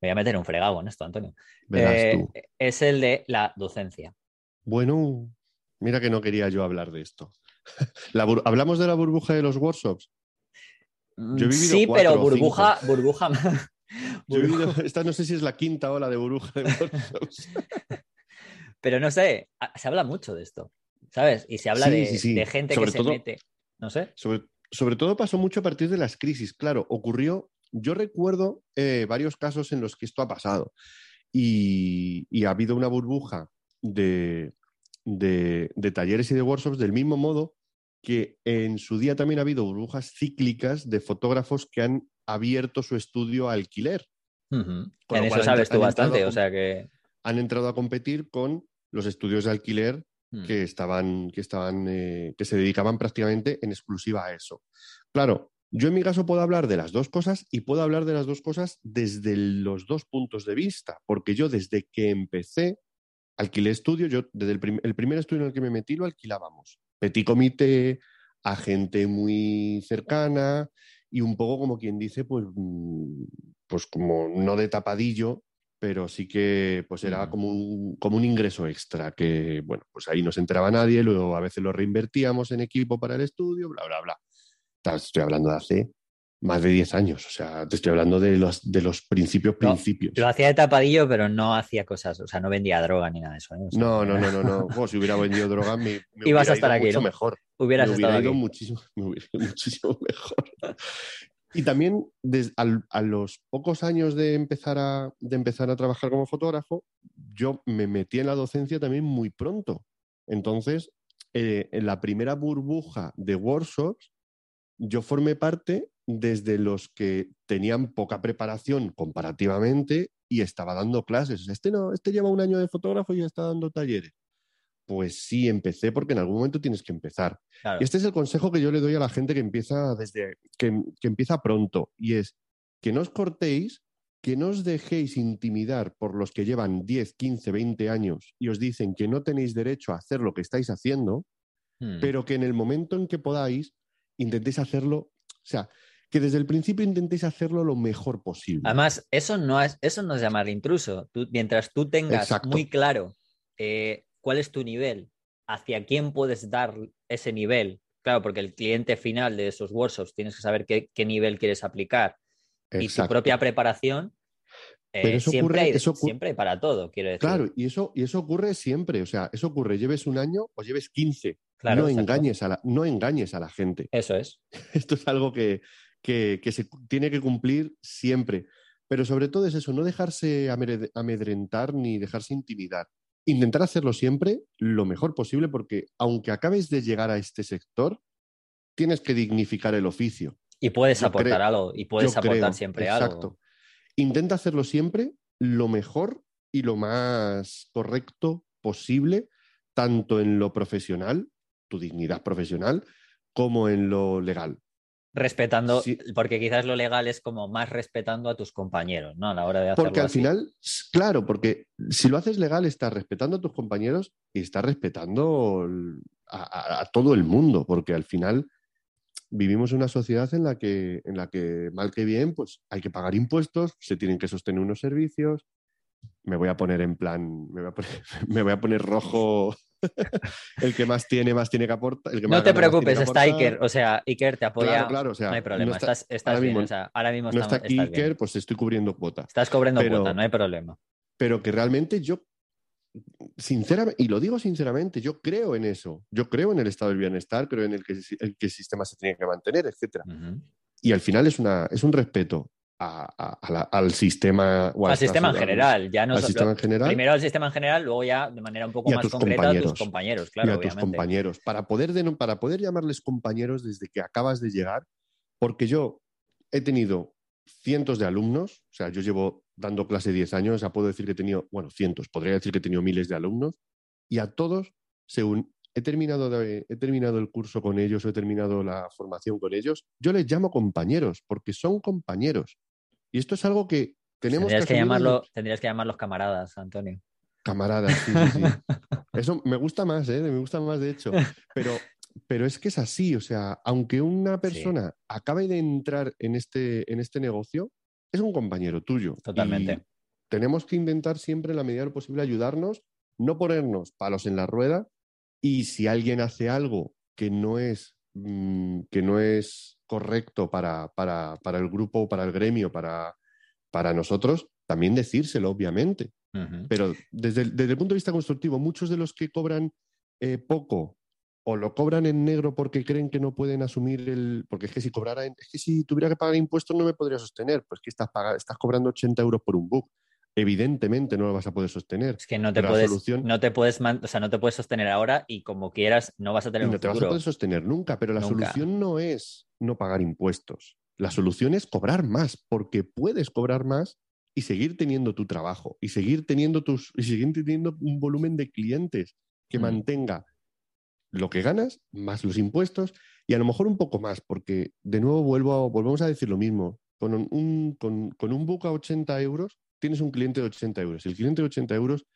Me voy a meter un fregado en esto, Antonio. Eh, es el de la docencia. Bueno, mira que no quería yo hablar de esto. La ¿Hablamos de la burbuja de los workshops? Yo he vivido sí, cuatro pero burbuja, burbuja. Yo he burbuja- vivido- esta no sé si es la quinta ola de burbuja de workshops. Pero no sé, se habla mucho de esto, ¿sabes? Y se habla Sí, de, sí, sí. de gente Sobre que se mete, no sé. Sobre, sobre todo pasó mucho a partir de las crisis. Claro, ocurrió, yo recuerdo eh, varios casos en los que esto ha pasado y, y ha habido una burbuja de, de- de talleres y de workshops del mismo modo que en su día también ha habido burbujas cíclicas de fotógrafos que han abierto su estudio a alquiler. En eso han- sabes tú han bastante, entrado o sea que. Han entrado a competir con los estudios de alquiler Mm. que estaban, que estaban, eh, que se dedicaban prácticamente en exclusiva a eso. Claro, yo en mi caso puedo hablar de las dos cosas y puedo hablar de las dos cosas desde los dos puntos de vista, porque yo desde que empecé alquilé estudio, yo desde el, prim- el primer estudio en el que me metí lo alquilábamos. Petit comité, a gente muy cercana y un poco como quien dice, pues, mm, pues como no de tapadillo, pero sí que pues era como un, como un ingreso extra, que bueno, pues ahí no se enteraba nadie, luego a veces lo reinvertíamos en equipo para el estudio, bla, bla, bla. Estoy hablando de hace más de 10 años, o sea, te estoy hablando de los, de los principios, No, principios. Lo hacía de tapadillo, pero no hacía cosas, o sea, no vendía droga ni nada de eso. ¿eh? O sea, No, no, no, no, no. Si hubiera vendido droga, me, me Ibas hubiera a estar ido aquí, mucho ¿no? mejor. Hubieras me estado hubiera ido aquí. muchísimo, me hubiera ido muchísimo mejor. Y también a los pocos años de empezar, a, de empezar a trabajar como fotógrafo, yo me metí en la docencia también muy pronto. Entonces, eh, en la primera burbuja de workshops, yo formé parte desde los que tenían poca preparación comparativamente y estaba dando clases. Este no, este lleva un año de fotógrafo y ya está dando talleres. Pues sí, empecé porque en algún momento tienes que empezar. Y este es el consejo que yo le doy a la gente que empieza desde que, que empieza pronto y es que no os cortéis, que no os dejéis intimidar por los que llevan 10, 15, 20 años y os dicen que no tenéis derecho a hacer lo que estáis haciendo, hmm. pero que en el momento en que podáis intentéis hacerlo, o sea, que desde el principio intentéis hacerlo lo mejor posible. Además, eso no es, eso no es llamar intruso. mientras tú tengas muy claro eh, cuál es tu nivel, hacia quién puedes dar ese nivel, claro, porque el cliente final de esos workshops tienes que saber qué, nivel quieres aplicar y tu propia preparación. Eh, siempre, hay, siempre para todo, quiero decir. Claro, y eso, y eso ocurre siempre. O sea, eso ocurre, lleves un año o lleves 15. no, engañes a la, no engañes a la gente. Eso es. Esto es algo que, que, se tiene que cumplir siempre. Pero sobre todo es eso, no dejarse amedrentar ni dejarse intimidar. Intentar hacerlo siempre lo mejor posible porque aunque acabes de llegar a este sector, tienes que dignificar el oficio. Y puedes aportar algo, y puedes aportar siempre algo. Exacto. Intenta hacerlo siempre lo mejor y lo más correcto posible, tanto en lo profesional, tu dignidad profesional, como en lo legal. Respetando, porque quizás lo legal es como más respetando a tus compañeros, ¿no? A la hora de hacerlo Porque al final, claro, porque si lo haces legal, estás respetando a tus compañeros y estás respetando a, todo el mundo, porque al final vivimos en una sociedad en la que, en la que mal que bien, pues hay que pagar impuestos, se tienen que sostener unos servicios. Me voy a poner en plan, me voy a poner, me voy a poner rojo el que más tiene, más tiene que aportar. no te preocupes, está Iker. O sea, Iker te apoya. Claro, no hay problema. estás, ahora bien. Mismo, ahora mismo no está aquí Iker, pues estoy cubriendo cuota. Estás cubriendo cuota, no hay problema. Pero que realmente yo, sinceramente, y lo digo sinceramente, yo creo en eso. Yo creo en el estado del bienestar, creo en el que el, que el sistema se tiene que mantener, etc. Y al final es, una, es un respeto al sistema al sistema en general ya no primero al sistema en general luego ya de manera un poco más concreta a tus compañeros. claro y a tus compañeros. Para poder para poder llamarles compañeros desde que acabas de llegar porque yo he tenido cientos de alumnos o sea yo llevo dando clase 10 años o sea puedo decir que he tenido bueno cientos podría decir que he tenido miles de alumnos y a todos según he terminado, he terminado el curso con ellos o he terminado la formación con ellos, yo les llamo compañeros, porque son compañeros. Y esto es algo que tenemos tendrías que, llamarlo, Tendrías que llamarlos camaradas, Antonio. Camaradas, sí, sí, Eso me gusta más, ¿eh? me gusta más de hecho. Pero, pero es que es así, o sea, aunque una persona acabe de entrar en este, en este negocio, es un compañero tuyo. Totalmente. tenemos que intentar siempre, en la medida de lo posible, ayudarnos, no ponernos palos en la rueda. Y si alguien hace algo que no es, mm, que no es correcto para, para, el grupo, para el gremio, para, para nosotros, también decírselo, obviamente. Pero desde el, desde el, punto de vista constructivo, muchos de los que cobran eh, poco o lo cobran en negro porque creen que no pueden asumir el. Porque es que si cobrara. Es que si tuviera que pagar impuestos no me podría sostener. Pues que estás, estás cobrando 80 euros por un book evidentemente no lo vas a poder sostener. Es que no te puedes, no te puedes, o sea, no te puedes sostener ahora y como quieras no vas a tener no te vas a poder sostener nunca, pero la solución no es no pagar impuestos. La solución es cobrar más, porque puedes cobrar más y seguir teniendo tu trabajo y seguir teniendo tus y seguir teniendo un volumen de clientes que mm. mantenga lo que ganas más los impuestos y a lo mejor un poco más, porque de nuevo vuelvo volvemos a decir lo mismo. Con un, con, con un book a 80 euros tienes un cliente de 80 euros. El cliente de 80 euros,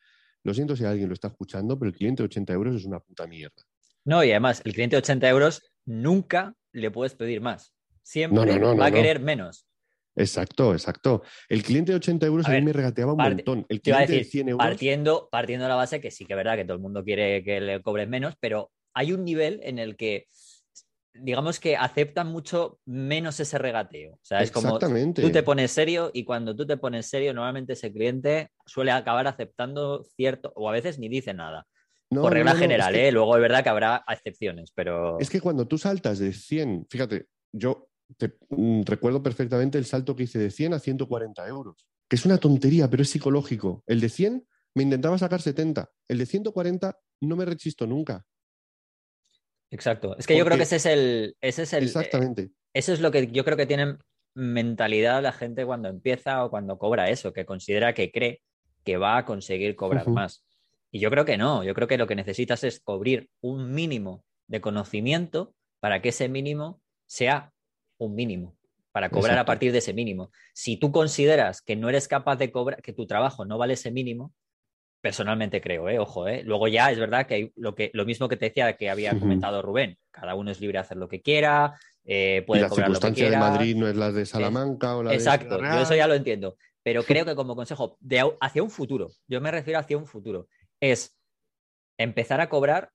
lo siento si alguien lo está escuchando, pero el cliente de 80 euros es una puta mierda. No, y además, el cliente de 80 euros nunca le puedes pedir más. Siempre va a querer menos. Exacto, exacto. El cliente de 80 euros a, mí me regateaba un montón. El cliente de 100 euros... Partiendo, partiendo de la base que sí que es verdad que todo el mundo quiere que le cobres menos, pero hay un nivel en el que digamos que aceptan mucho menos ese regateo. O sea, es como tú te pones serio y cuando tú te pones serio, normalmente ese cliente suele acabar aceptando cierto, o a veces ni dice nada. por regla general, ¿eh? Luego es verdad que habrá excepciones, pero... Es que cuando tú saltas de 100, fíjate, yo mm, recuerdo perfectamente el salto que hice de 100 a 140 euros, que es una tontería, pero es psicológico. El de 100 me intentaba sacar 70, el de 140 no me rechisto nunca. Exacto. Es que yo creo que ese es el. Ese es el exactamente. Eso es lo que yo creo que tienen mentalidad la gente cuando empieza o cuando cobra eso, que considera que cree que va a conseguir cobrar más. Y yo creo que no, yo creo que lo que necesitas es cubrir un mínimo de conocimiento para que ese mínimo sea un mínimo, para cobrar a partir de ese mínimo. Si tú consideras que no eres capaz de cobrar, que tu trabajo no vale ese mínimo, personalmente creo, ¿eh? ojo, ¿eh? luego ya es verdad que, lo que lo mismo que te decía que había comentado Rubén, cada uno es libre de hacer lo que quiera, eh, puede y la circunstancia de Madrid no es la de Salamanca o la Exacto, de yo eso ya lo entiendo, pero creo que como consejo de, hacia un futuro, yo me refiero hacia un futuro, es empezar a cobrar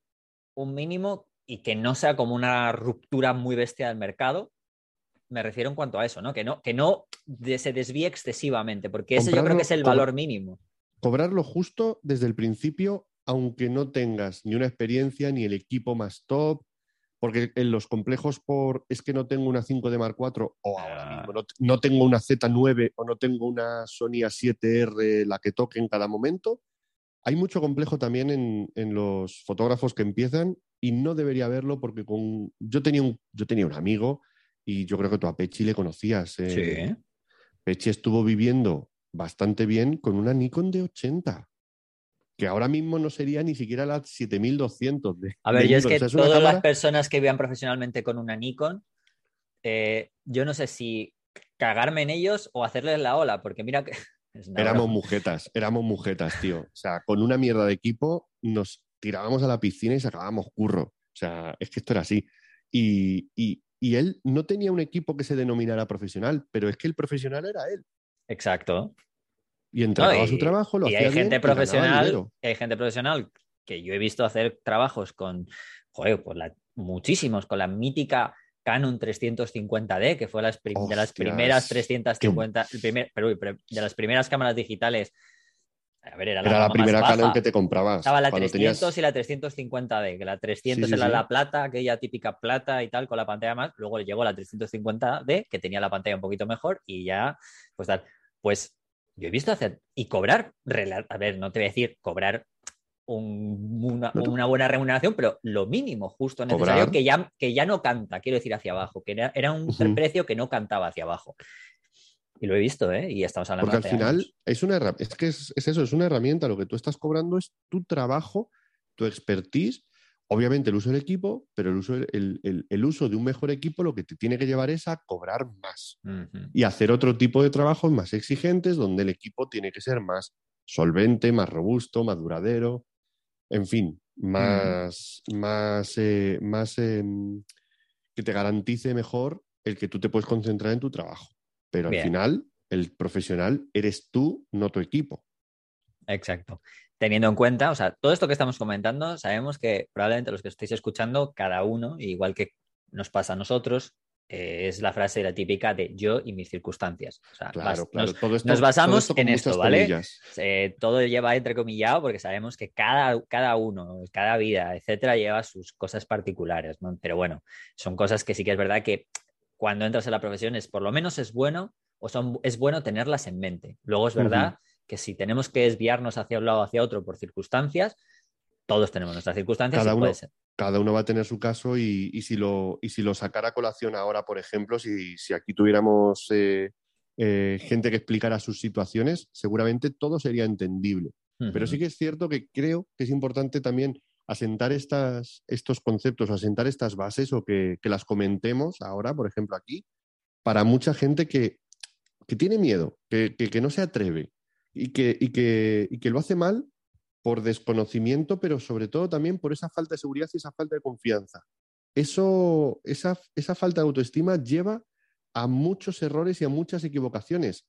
un mínimo y que no sea como una ruptura muy bestia del mercado, me refiero en cuanto a eso, ¿no? Que no, que no se desvíe excesivamente, porque ese yo creo que es el valor mínimo cobrarlo justo desde el principio, aunque no tengas ni una experiencia ni el equipo más top, porque en los complejos por es que no tengo una 5 de Mark 4 o ahora ah. mismo no, tengo una Z9 o no tengo una Sony A7R la que toque en cada momento. Hay mucho complejo también en, los fotógrafos que empiezan y no debería haberlo porque con, yo, tenía un, yo tenía un amigo y yo creo que tú a Pechi le conocías. Eh. Sí. Pechi estuvo viviendo bastante bien con una Nikon de 80, que ahora mismo no sería ni siquiera la 7200. De, a ver, yo es que todas las personas que vean profesionalmente con una Nikon, eh, yo no sé si cagarme en ellos o hacerles la ola, porque mira que... Éramos mujetas, éramos mujetas, tío. O sea, con una mierda de equipo nos tirábamos a la piscina y sacábamos curro. O sea, es que esto era así. Y, y, y él no tenía un equipo que se denominara profesional, pero es que el profesional era él. Exacto. Y entregaba su trabajo, lo y hay gente profesional, hay gente profesional que yo he visto hacer trabajos con, joder, pues muchísimos, con la mítica Canon 350D, que fue las de las primeras 350, el primer, pero, de las primeras cámaras digitales. A ver, era, la, primera Canon que te comprabas. Estaba la 300 y la 350D, que la 300 era la plata, aquella típica plata y tal, con la pantalla más. Luego llegó la 350D, que tenía la pantalla un poquito mejor y ya, pues tal. Pues yo he visto hacer y cobrar, a ver, no te voy a decir cobrar una, buena remuneración, pero lo mínimo justo necesario que ya, que ya no canta, quiero decir, hacia abajo, que era, un precio que no cantaba hacia abajo. Y lo he visto, ¿eh? Y estamos hablando Porque al final es una es que es, eso, es una herramienta. Lo que tú estás cobrando es tu trabajo, tu expertise Obviamente el uso del equipo, pero el uso, el, uso de un mejor equipo lo que te tiene que llevar es a cobrar más y hacer otro tipo de trabajos más exigentes donde el equipo tiene que ser más solvente, más robusto, más duradero, en fin, más, más, eh, más em, que te garantice mejor el que tú te puedes concentrar en tu trabajo. Pero al final, el profesional eres tú, no tu equipo. Exacto teniendo en cuenta, o sea, todo esto que estamos comentando, sabemos que probablemente los que estéis escuchando, cada uno, igual que nos pasa a nosotros, eh, es la frase la típica de yo y mis circunstancias. O sea, claro, nos, basamos en esto, ¿vale? Eh, todo lleva entrecomillado porque sabemos que cada, cada uno, cada vida, etcétera, lleva sus cosas particulares, ¿no? Pero bueno, son cosas que sí que es verdad que cuando entras en la profesión es por lo menos es bueno o son, es bueno tenerlas en mente. Luego es verdad que si tenemos que desviarnos hacia un lado o hacia otro por circunstancias, todos tenemos nuestras circunstancias. Cada, y uno, puede ser. cada uno va a tener su caso y, si lo, y si lo sacara a colación ahora, por ejemplo, si, si aquí tuviéramos eh, eh, gente que explicara sus situaciones, seguramente todo sería entendible. Pero sí que es cierto que creo que es importante también asentar estas, estos conceptos, asentar estas bases o que, las comentemos ahora, por ejemplo, aquí, para mucha gente que, tiene miedo, que, que, no se atreve, y que, y que, y que lo hace mal por desconocimiento, pero sobre todo también por esa falta de seguridad y esa falta de confianza. Eso, esa, esa falta de autoestima lleva a muchos errores y a muchas equivocaciones.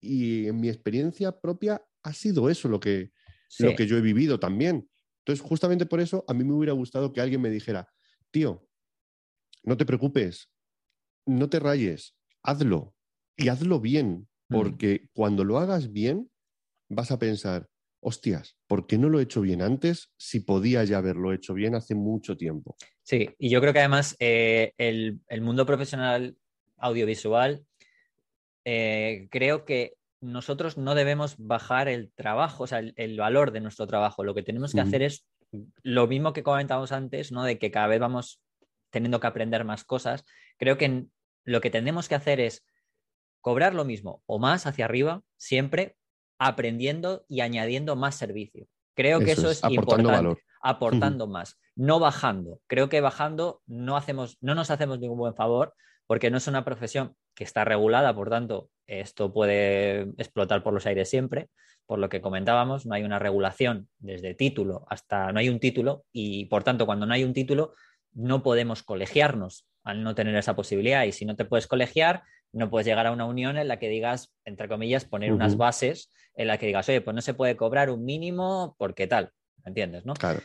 Y en mi experiencia propia ha sido eso lo que, lo que yo he vivido también. Entonces, justamente por eso a mí me hubiera gustado que alguien me dijera, tío, no te preocupes, no te rayes, hazlo y hazlo bien, porque cuando lo hagas bien, vas a pensar, hostias, ¿por qué no lo he hecho bien antes si podía ya haberlo hecho bien hace mucho tiempo? Sí, y yo creo que además eh, el, mundo profesional audiovisual, eh, creo que nosotros no debemos bajar el trabajo, o sea, el, el valor de nuestro trabajo. Lo que tenemos que hacer es lo mismo que comentábamos antes, ¿no? De que cada vez vamos teniendo que aprender más cosas. Creo que lo que tenemos que hacer es cobrar lo mismo o más hacia arriba, siempre aprendiendo y añadiendo más servicio. Creo que Eso eso es, es, aportando importante, valor. aportando más, no bajando. Creo que bajando no hacemos, no nos hacemos ningún buen favor porque no es una profesión que está regulada, por tanto, esto puede explotar por los aires siempre. Por lo que comentábamos, no hay una regulación desde título hasta no hay un título y por tanto, cuando no hay un título, no podemos colegiarnos al no tener esa posibilidad. Y si no te puedes colegiar, no puedes llegar a una unión en la que digas, entre comillas, poner unas bases en la que digas, oye, pues no se puede cobrar un mínimo porque tal, ¿me entiendes? ¿no? Claro.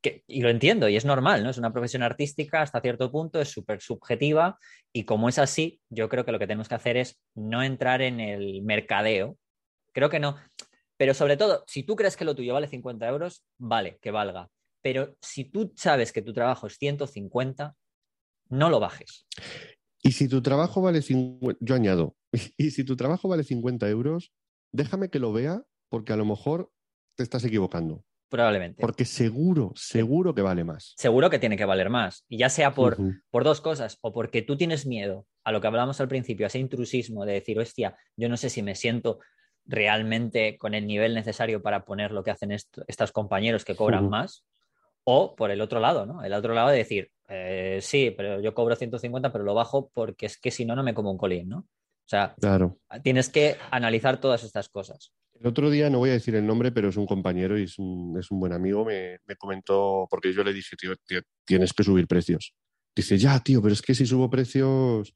Que- y lo entiendo, y es normal, ¿no? Es una profesión artística hasta cierto punto, es súper subjetiva, y como es así, yo creo que lo que tenemos que hacer es no entrar en el mercadeo. Creo que no. Pero sobre todo, si tú crees que lo tuyo vale 50 euros, vale, que valga. Pero si tú sabes que tu trabajo es 150, no lo bajes. Y si tu trabajo vale 50, yo añado, y si tu trabajo vale 50 euros, déjame que lo vea porque a lo mejor te estás equivocando. Probablemente. Porque seguro, seguro que vale más. Seguro que tiene que valer más. Y ya sea por, por dos cosas, o porque tú tienes miedo a lo que hablábamos al principio, a ese intrusismo de decir, hostia, yo no sé si me siento realmente con el nivel necesario para poner lo que hacen est- estos compañeros que cobran más, o por el otro lado, ¿no? El otro lado de decir, eh, sí, pero yo cobro 150, pero lo bajo porque es que si no, no me como un colín, ¿no? O sea, Claro. tienes que analizar todas estas cosas. El otro día, no voy a decir el nombre, pero es un compañero y es un, es un buen amigo, me, me comentó, porque yo le dije, tío, tío, tienes que subir precios. Dice, ya, tío, pero es que si subo precios,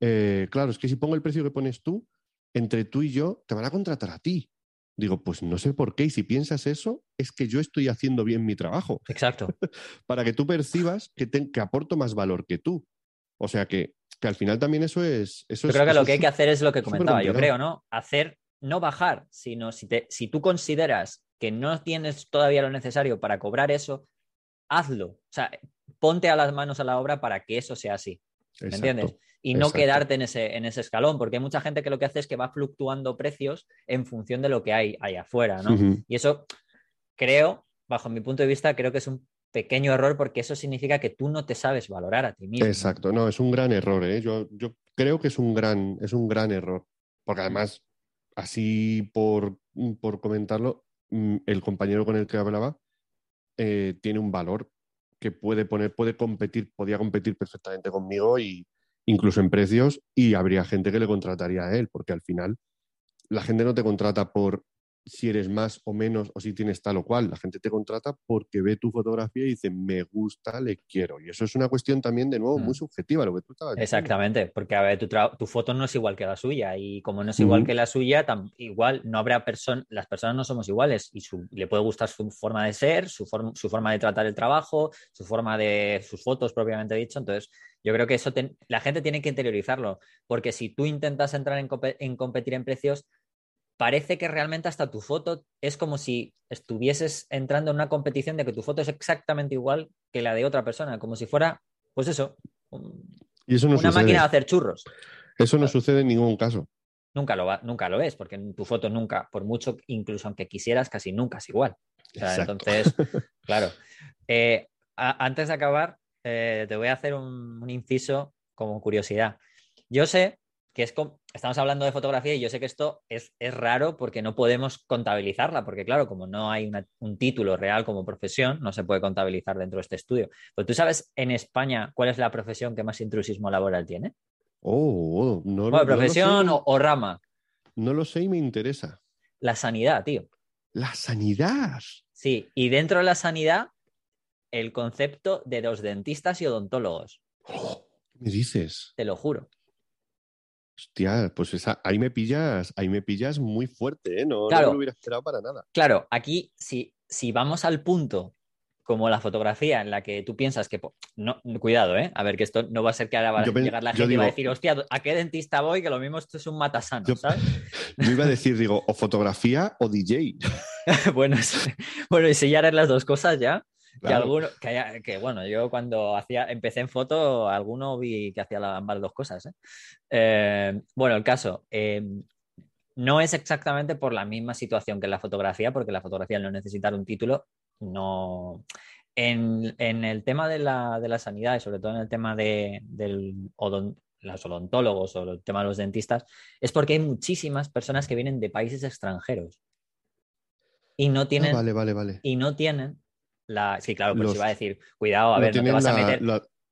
eh, claro, es que si pongo el precio que pones tú, entre tú y yo, te van a contratar a ti. Digo, pues no sé por qué, y si piensas eso, es que yo estoy haciendo bien mi trabajo, Exacto. para que tú percibas que, te- que aporto más valor que tú. O sea que, que al final también eso es... Eso Yo es- creo que lo que hay que hacer es lo que comentaba, yo creo, ¿no? Hacer, no bajar, sino si, te, si tú consideras que no tienes todavía lo necesario para cobrar eso, hazlo. O sea, ponte a las manos a la obra para que eso sea así. ¿Me Exacto. entiendes? Y no exacto. quedarte en ese, en ese escalón, porque hay mucha gente que lo que hace es que va fluctuando precios en función de lo que hay ahí afuera, ¿no? Y eso, creo, bajo mi punto de vista, creo que es un pequeño error porque eso significa que tú no te sabes valorar a ti mismo. Exacto, no, es un gran error, ¿eh? Yo, yo creo que es un gran, es un gran error. Porque además, así por, por comentarlo, mm, el compañero con el que hablaba eh, tiene un valor que puede poner, puede competir, podía competir perfectamente conmigo y incluso en precios, y habría gente que le contrataría a él, porque al final la gente no te contrata por si eres más o menos o si tienes tal o cual. La gente te contrata porque ve tu fotografía y dice, me gusta, le quiero. Y eso es una cuestión también, de nuevo, muy Mm. subjetiva, lo que tú estabas diciendo. Exactamente, porque a ver, tu, tu foto no es igual que la suya y como no es igual que la suya, igual no habrá personas, las personas no somos iguales y su- le puede gustar su forma de ser, su, form- su forma de tratar el trabajo, su forma de sus fotos propiamente dicho. Entonces, yo creo que eso la gente tiene que interiorizarlo, porque si tú intentas entrar en, compe- en competir en precios, parece que realmente hasta tu foto es como si estuvieses entrando en una competición de que tu foto es exactamente igual que la de otra persona, como si fuera, pues eso, un- Y eso no una sucede. máquina de hacer churros. Eso no sucede en ningún caso. Nunca lo, va, nunca lo es, porque en tu foto nunca, por mucho, incluso aunque quisieras, casi nunca es igual. O sea, Exacto. entonces, claro. Eh, a- antes de acabar, eh, te voy a hacer un, un inciso como curiosidad. Yo sé que es estamos hablando de fotografía y yo sé que esto es, es raro porque no podemos contabilizarla, porque claro, como no hay una- un título real como profesión, no se puede contabilizar dentro de este estudio. Pero tú sabes en España cuál es la profesión que más intrusismo laboral tiene? Oh, oh, no, lo- Bueno, no lo profesión sé, o, o rama. no lo sé y me interesa. La sanidad, tío. La sanidad. Sí, y dentro de la sanidad, el concepto de los dentistas y odontólogos, ¿Qué me dices? te lo juro. Hostia, pues esa, ahí me pillas, ahí me pillas muy fuerte, ¿eh? No, no Claro. me lo hubiera esperado para nada. Claro, aquí si, si vamos al punto como la fotografía en la que tú piensas que... No, cuidado, ¿eh? A ver, que esto no va a ser que ahora va a llegar la gente y va a digo- decir, hostia, ¿a qué dentista voy? Que lo mismo esto es un matasano, Yo- ¿sabes? Yo iba a decir, digo, o fotografía o DJ. bueno, es- bueno, y si ya eres las dos cosas ya, que alguno, que, bueno, yo cuando hacía, empecé en foto, alguno vi que hacía ambas dos cosas. ¿eh? Eh, bueno, el caso, eh, no es exactamente por la misma situación que en la fotografía, porque la fotografía no necesitar un título, no. En, el tema de la, de la, sanidad y sobre todo en el tema de del los odontólogos o el tema de los dentistas, es porque hay muchísimas personas que vienen de países extranjeros y no tienen, ah, vale, vale, vale. Y no tienen la. Sí, claro, pues iba a decir, cuidado, a ver, no te vas a meter.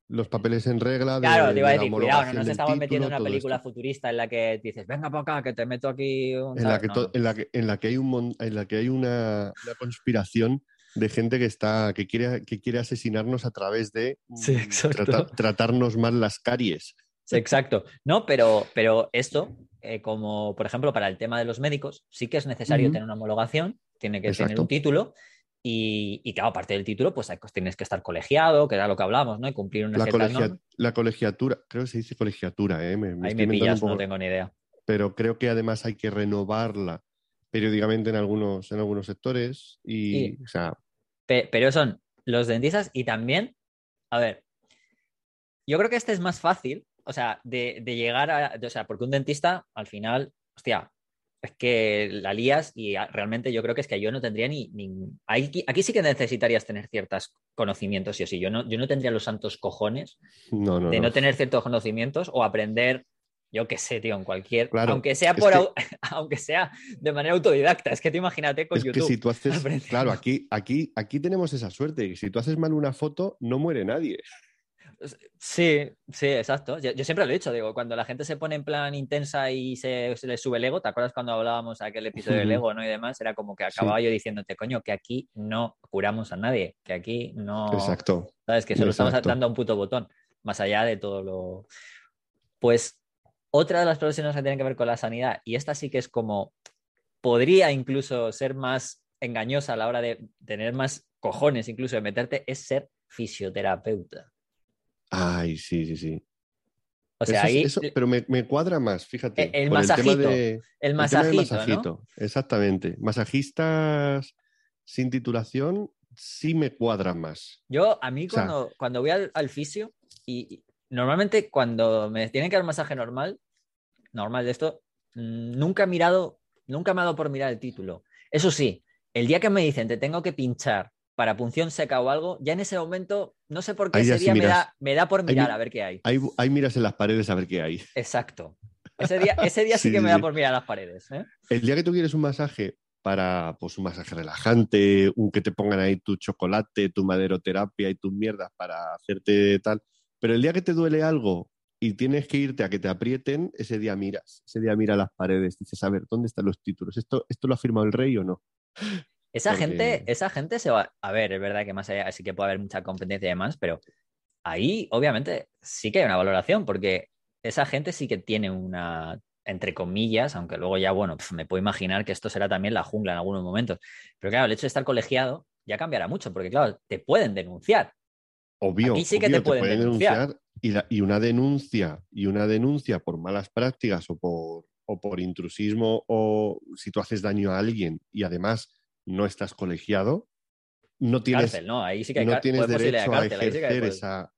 los papeles en regla. claro, te iba a decir, cuidado, no nos estamos metiendo en una película futurista en la que dices, venga para acá, que te meto aquí. Un... En, la que en, la que, en la que hay, un, en la que hay una, conspiración de gente que está que quiere, que quiere asesinarnos a través de mm, tratarnos mal las caries. exacto. No, pero, pero esto, eh, como por ejemplo para el tema de los médicos, sí que es necesario tener una homologación tiene que tener un título. Y, y, claro, aparte del título, pues tienes que estar colegiado, que era lo que hablamos, ¿no? Y cumplir una la, la colegiatura, creo que se dice colegiatura, ¿eh? Me, Ahí me pillas, no tengo ni idea. Pero creo que además hay que renovarla periódicamente en algunos, en algunos sectores. Y, o sea... pero son los dentistas y también, a ver, yo creo que este es más fácil, o sea, de, de llegar a, o sea, porque un dentista al final, hostia, es que la lías y realmente yo creo que es que yo no tendría ni... Aquí, sí que necesitarías tener ciertos conocimientos, sí o sí. Yo no, yo no tendría los santos cojones de no. tener ciertos conocimientos o aprender, yo qué sé, tío, en cualquier... aunque, sea por, aunque sea de manera autodidacta. Es que te imagínate con es YouTube. Que si tú haces... Claro, aquí, aquí, aquí tenemos esa suerte. Si tú haces mal una foto, no muere nadie. Sí, sí, exacto. Yo, siempre lo he dicho, digo, cuando la gente se pone en plan intensa y se, le sube el ego, ¿te acuerdas cuando hablábamos aquel episodio del ego, ¿no? Y demás, era como que acababa yo diciéndote, coño, que aquí no curamos a nadie, que aquí no. Exacto. ¿Sabes? Que solo estamos dando a un puto botón, más allá de todo lo. Pues otra de las profesiones que tienen que ver con la sanidad, y esta sí que es como. Podría incluso ser más engañosa a la hora de tener más cojones, incluso de meterte, es ser fisioterapeuta. Ay, sí, sí, sí. O sea, ahí... pero me, cuadra más, fíjate. El, masajito. El, masajito, Exactamente. Masajistas sin titulación sí me cuadra más. Yo, a mí, cuando, cuando voy al, fisio, y, normalmente cuando me tienen que dar masaje normal, normal de esto, mm, nunca he mirado, nunca me ha dado por mirar el título. Eso sí, el día que me dicen te tengo que pinchar para punción seca o algo, ya en ese momento, no sé por qué ese día me, da, me, da, por mirar a ver qué hay. Hay miras en las paredes a ver qué hay. Exacto. Ese día, ese día sí, que me da por mirar las paredes. ¿eh? El día que tú quieres un masaje para pues, un masaje relajante, un que te pongan ahí tu chocolate, tu maderoterapia y tus mierdas para hacerte tal. Pero el día que te duele algo y tienes que irte a que te aprieten, ese día miras, ese día mira las paredes, dices, a ver, ¿dónde están los títulos? ¿Esto, esto lo ha firmado el rey o no? Esa, gente, esa gente se va. A ver, es verdad que más allá sí que puede haber mucha competencia y demás, pero ahí obviamente sí que hay una valoración, porque esa gente sí que tiene una, entre comillas, aunque luego ya, bueno, me puedo imaginar que esto será también la jungla en algunos momentos. Pero claro, el hecho de estar colegiado ya cambiará mucho, porque claro, te pueden denunciar. Obvio. Aquí sí que te, pueden, denunciar. y, y, una denuncia, y una denuncia por malas prácticas o por, o por intrusismo o si tú haces daño a alguien y además no estás colegiado, no tienes, ¿no? Ahí sí que no tienes derecho a ejercer esa...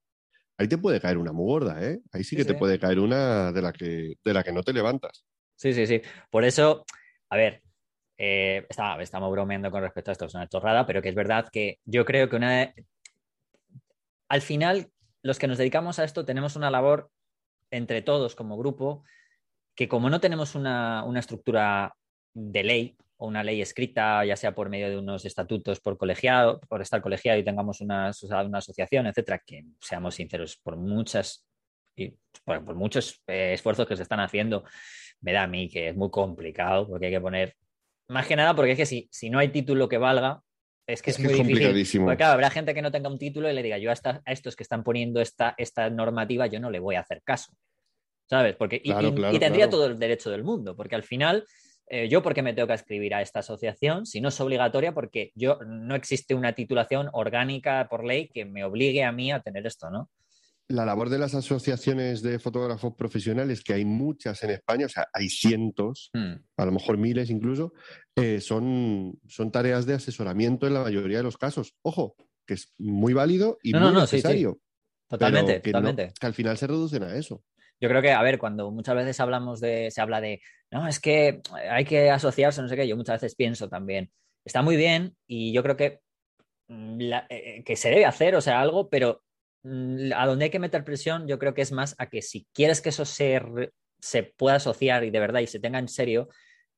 Ahí te puede caer una muy gorda, ¿eh? Ahí sí que te puede caer una de la, que, de la que no te levantas. Sí, sí, sí. Por eso, a ver, eh, estamos bromeando con respecto a esto, es una chorrada, pero que es verdad que yo creo que una... Al final, los que nos dedicamos a esto tenemos una labor entre todos como grupo, que como no tenemos una, una estructura de ley, o una ley escrita, ya sea por medio de unos estatutos por colegiado, por estar colegiado y tengamos una, una asociación, etcétera, que seamos sinceros, por muchas y por, muchos eh, esfuerzos que se están haciendo, me da a mí que es muy complicado porque hay que poner, más que nada porque es que si, si no hay título que valga, es que es, muy difícil. Porque claro, habrá gente que no tenga un título y le diga, yo a, a estos que están poniendo esta, esta normativa, yo no le voy a hacer caso. ¿Sabes? Porque, y, tendría todo el derecho del mundo, porque al final eh, yo por qué me tengo que escribir a esta asociación si no es obligatoria porque yo no existe una titulación orgánica por ley que me obligue a mí a tener esto, ¿no? La labor de las asociaciones de fotógrafos profesionales, que hay muchas en España, o sea, hay cientos, hmm. a lo mejor miles incluso, eh, son, son tareas de asesoramiento en la mayoría de los casos. Ojo, que es muy válido y No, no, muy no, sí, sí. necesario. Totalmente, que, totalmente. que al final se reducen a eso. Yo creo que, a ver, cuando muchas veces hablamos de, se habla de, no, es que hay que asociarse, no sé qué, yo muchas veces pienso también, está muy bien y yo creo que, mm, la- eh, que se debe hacer, o sea, algo, pero mm, a donde hay que meter presión, yo creo que es más a que si quieres que eso se, se pueda asociar y de verdad y se tenga en serio,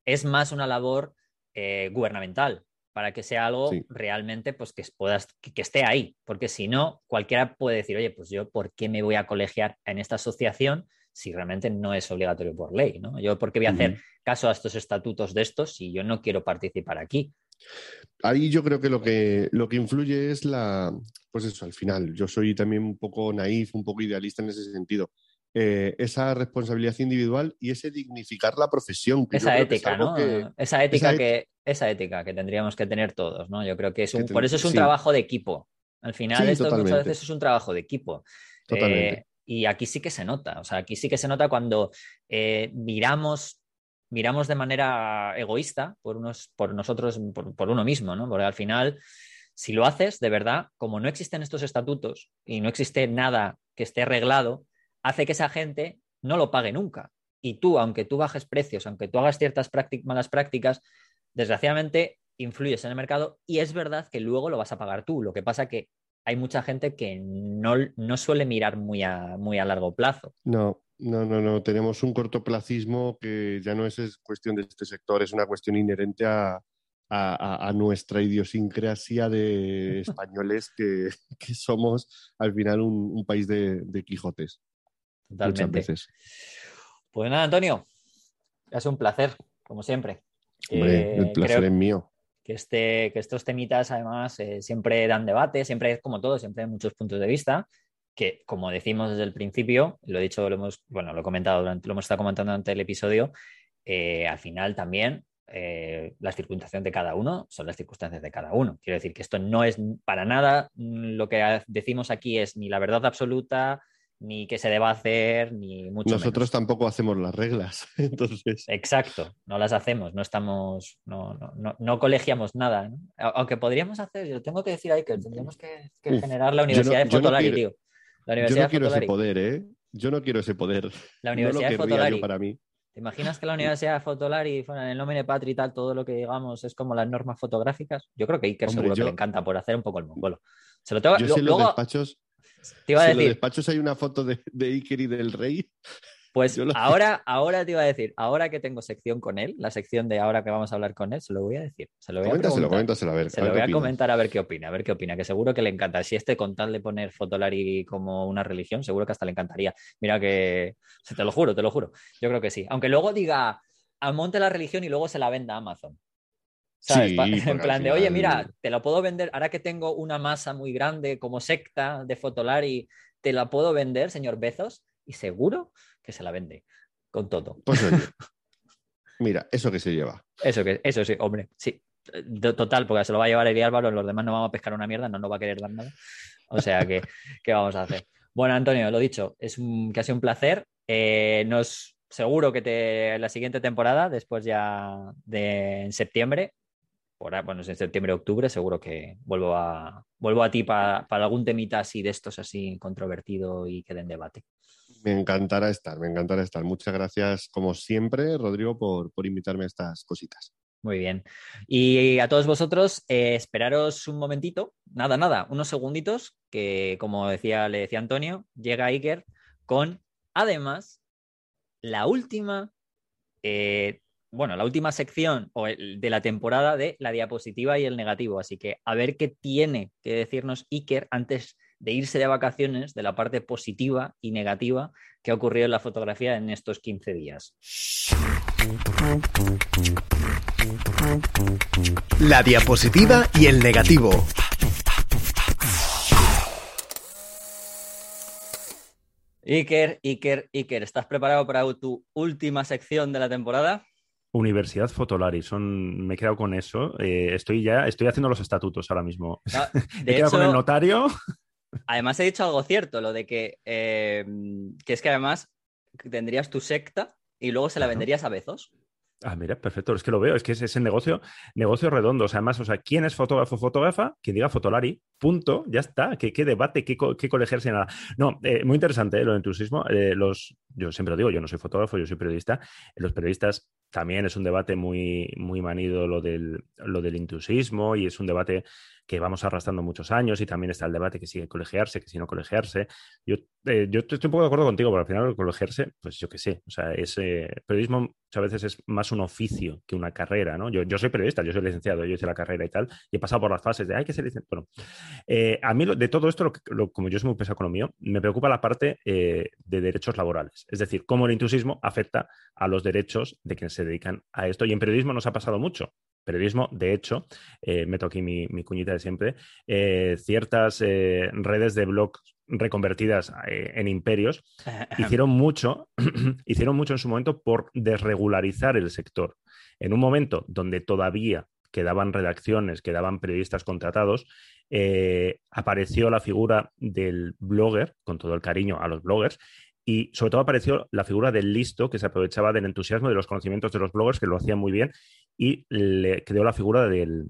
es más una labor eh, gubernamental para que sea algo Sí. realmente pues que puedas que, que esté ahí, porque si no cualquiera puede decir, oye, pues yo por qué me voy a colegiar en esta asociación si realmente no es obligatorio por ley, ¿no? Yo por qué voy a hacer caso a estos estatutos de estos si yo no quiero participar aquí. Ahí yo creo que lo que lo que influye es la, pues eso, al final, yo soy también un poco naif, un poco idealista en ese sentido. Eh, esa responsabilidad individual y ese dignificar la profesión. Esa ética, ¿no? que- Esa ética esa et- que esa ética que tendríamos que tener todos, ¿no? Yo creo que es un, ten- por eso es un sí. trabajo de equipo. Al final Sí, esto muchas veces es un trabajo de equipo. Totalmente. Eh, y aquí sí que se nota, o sea, aquí sí que se nota cuando eh, miramos, miramos de manera egoísta por, unos, por nosotros, por, por uno mismo, ¿no? Porque al final, si lo haces, de verdad, como no existen estos estatutos y no existe nada que esté arreglado, hace que esa gente no lo pague nunca. Y tú, aunque tú bajes precios, aunque tú hagas ciertas malas prácticas, desgraciadamente influyes en el mercado y es verdad que luego lo vas a pagar tú. Lo que pasa que hay mucha gente que no, no suele mirar muy a, muy a largo plazo. No, no, no, no. Tenemos un cortoplacismo que ya no es, es cuestión de este sector, es una cuestión inherente a- a nuestra idiosincrasia de españoles que, que somos al final un, un país de, de Quijotes. Muchas Totalmente. veces. Pues nada, Antonio, sido un placer, como siempre. Hombre, Eh, el placer creo es mío. que, este, que estos temitas además eh, siempre dan debate, siempre es como todo, siempre hay muchos puntos de vista que, como decimos desde el principio, lo he dicho, lo hemos, bueno, lo he comentado durante, lo hemos estado comentando durante el episodio, eh, al final también eh, las circunstancias de cada uno son las circunstancias de cada uno. Quiero decir que esto no es para nada mm, lo que decimos aquí es ni la verdad absoluta, ni qué se deba hacer, ni mucho Nosotros menos. tampoco hacemos las reglas, entonces. Exacto, no las hacemos, no estamos, no, no, no, no colegiamos nada. ¿no? Aunque podríamos hacer, yo tengo que decir ahí que tendríamos que, que Uf, generar la Universidad de yo no Fotolari, quiero- tío. La Yo no quiero de ese poder, ¿eh? Yo no quiero ese poder. La Universidad de Fotolari. para mí. ¿Te imaginas que la Universidad de Fotolari, en el nombre patri y tal, todo lo que digamos es como las normas fotográficas? Yo creo que Iker Hombre, seguro yo- que le encanta por hacer un poco el mongolo. Se lo tengo, Yo lo- sé los despachos, te iba a si en los decir, despachos hay una foto de, de Iker y del rey. Pues lo- ahora, ahora te iba a decir, ahora que tengo sección con él, la sección de ahora que vamos a hablar con él, se lo voy a decir. Se lo voy a Coméntaselo, a ver. Se a lo voy a opinas. comentar a ver qué opina, a ver qué opina, que seguro que le encanta. Si este con tal de poner Fotolari como una religión, seguro que hasta le encantaría. Mira que, se te lo juro, te lo juro. Yo creo que sí. Aunque luego diga, monte la religión y luego se la venda a Amazon. En plan de, oye, mira, te lo puedo vender, ahora que tengo una masa muy grande como secta de Fotolari, te la puedo vender, señor Bezos, y seguro que se la vende con todo. Pues oye, mira, eso que se lleva. Eso que, eso sí, hombre, sí. Total, porque se lo va a llevar el Álvaro, los demás no vamos a pescar una mierda, no nos va a querer dar nada. O sea que, ¿qué vamos a hacer? Bueno, Antonio, lo dicho, es un, que ha sido un placer. Eh, nos seguro que te la siguiente temporada, después ya de en septiembre, por, bueno, en septiembre, octubre, seguro que vuelvo a vuelvo a ti pa- para algún temita así de estos así controvertido y que den debate. Me encantará estar, me encantará estar. Muchas gracias, como siempre, Rodrigo, por, por invitarme a estas cositas. Muy bien. Y a todos vosotros, eh, esperaros un momentito, nada, nada, unos segunditos, que como decía, le decía Antonio, llega Iker con, además, la última, eh, bueno, la última sección o el- de la temporada de la diapositiva y el negativo. Así que a ver qué tiene que decirnos Iker antes de irse de vacaciones de la parte positiva y negativa que ha ocurrido en la fotografía en estos 15 días. La diapositiva y el negativo. Iker, Iker, Iker, ¿estás preparado para tu última sección de la temporada? Universidad Fotolari, son, me he quedado con eso. Eh, estoy ya, estoy haciendo los estatutos ahora mismo. De he quedado con el notario. además he dicho algo cierto, lo de que, eh, que es que además tendrías tu secta y luego se la venderías a Bezos. Ah, mira, perfecto. Es que lo veo, es que es ese negocio, negocio redondo. O sea, además, o sea, ¿quién es fotógrafo fotógrafa? Quien diga fotolari, punto, ya está. ¿Qué, qué debate, qué, qué colegiarse, nada? No, eh, muy interesante ¿eh? lo del entusiasmo. Eh, los, yo siempre lo digo, yo no soy fotógrafo, yo soy periodista. Los periodistas también es un debate muy, muy manido lo del, lo del intusismo y es un debate que vamos arrastrando muchos años y también está el debate que sigue colegiarse, que si no colegiarse. Yo, eh, yo estoy un poco de acuerdo contigo, pero al final colegiarse, pues yo qué sé, o sea, ese periodismo muchas veces es más un oficio que una carrera, ¿no? Yo, yo soy periodista, yo soy licenciado, yo hice la carrera y tal, y he pasado por las fases de hay que ser licenciado. Bueno, eh, a mí de todo esto, como yo soy muy pesado con lo mío, me preocupa la parte eh, de derechos laborales, es decir, cómo el intrusismo afecta a los derechos de quienes se dedican a esto. Y en periodismo nos ha pasado mucho periodismo. De hecho, eh, meto aquí mi, cuñita de siempre, eh, ciertas eh, redes de blogs reconvertidas en imperios hicieron mucho, hicieron mucho en su momento por desregularizar el sector. En un momento donde todavía quedaban redacciones, quedaban periodistas contratados, apareció la figura del blogger, con todo el cariño a los bloggers, y sobre todo apareció la figura del listo que se aprovechaba del entusiasmo de los conocimientos de los bloggers que lo hacían muy bien y le creó la figura del...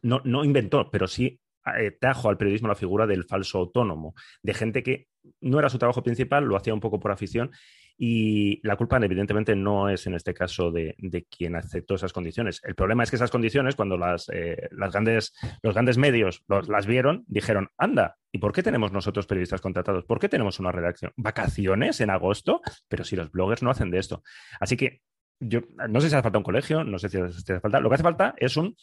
No, no inventó, pero sí eh, trajo al periodismo la figura del falso autónomo, de gente que no era su trabajo principal, lo hacía un poco por afición y la culpa, evidentemente, no es en este caso de, quien aceptó esas condiciones. El problema es que esas condiciones, cuando las, eh, las grandes, los grandes medios las vieron, dijeron, anda, ¿y por qué tenemos nosotros periodistas contratados? ¿Por qué tenemos una redacción? ¿Vacaciones en agosto? Pero si los bloggers no hacen de esto. Así que yo no sé si hace falta un colegio, no sé si hace falta. Lo que hace falta es un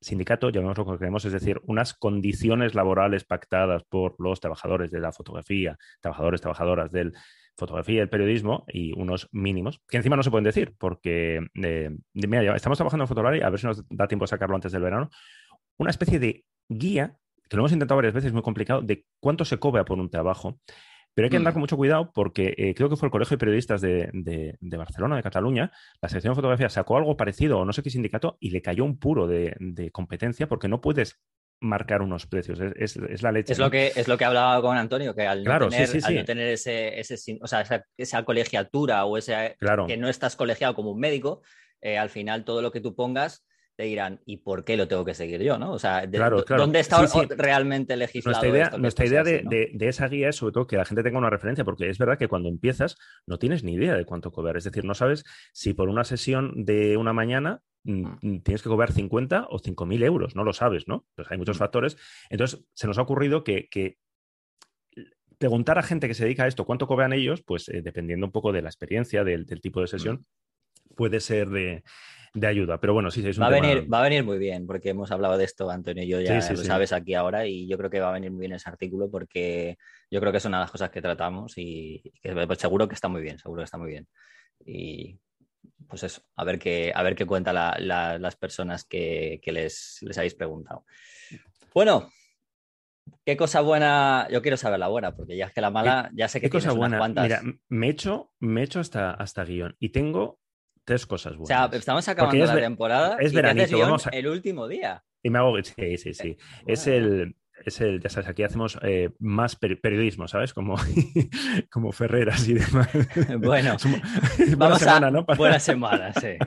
sindicato, llamémoslo como queremos, es decir, unas condiciones laborales pactadas por los trabajadores de la fotografía, trabajadores, trabajadoras del fotografía y el periodismo y unos mínimos, que encima no se pueden decir, porque, eh, mira, estamos trabajando en Fotolari, a ver si nos da tiempo de sacarlo antes del verano, una especie de guía, que lo hemos intentado varias veces, es muy complicado, de cuánto se cobra por un trabajo. Pero hay que andar mm. con mucho cuidado porque eh, creo que fue el Colegio de Periodistas de, de, Barcelona, de Cataluña, la sección de fotografía sacó algo parecido o no sé qué sindicato y le cayó un puro de, de competencia porque no puedes marcar unos precios. Es, la leche. Es, lo que, es lo que hablaba con Antonio, que al no tener, ese, o sea, esa, colegiatura o ese que no estás colegiado como un médico, eh, al final todo lo que tú pongas te dirán, ¿y por qué lo tengo que seguir yo? ¿no? O sea, ¿dónde está realmente legislado? Nuestra idea, nuestra idea de, esa guía es sobre todo que la gente tenga una referencia, porque es verdad que cuando empiezas no tienes ni idea de cuánto cobrar. Es decir, no sabes si por una sesión de una mañana mm, mm, tienes que cobrar 50 o 5.000 euros, no lo sabes, ¿no? Pues hay muchos mm. factores. Entonces, se nos ha ocurrido que, preguntar a gente que se dedica a esto cuánto cobran ellos, pues eh, dependiendo un poco de la experiencia, del tipo de sesión, puede ser de, de ayuda. Pero bueno, sí, sí, es un va, a venir, va a venir muy bien, porque hemos hablado de esto, Antonio y yo, ya lo sabes aquí ahora, y yo creo que va a venir muy bien ese artículo porque yo creo que es una de las cosas que tratamos y que pues, seguro que está muy bien, seguro que está muy bien. Y pues eso, a ver qué, a ver qué cuentan las personas que, les, les habéis preguntado. Bueno, ¿Qué cosa buena? Yo quiero saber la buena, porque ya es que la mala, ya sé que ¿Qué cosa buena? Mira, me he hecho, me he hecho hasta, hasta guion y tengo tres cosas buenas. O sea, estamos acabando la temporada es veranito, vamos el último día. Y me hago, sí, sí, sí. Es el, es el, ya sabes, aquí hacemos eh, más periodismo, ¿sabes? Como, como Ferreras y demás. Bueno, vamos semana, a, ¿no? Buena semana, sí.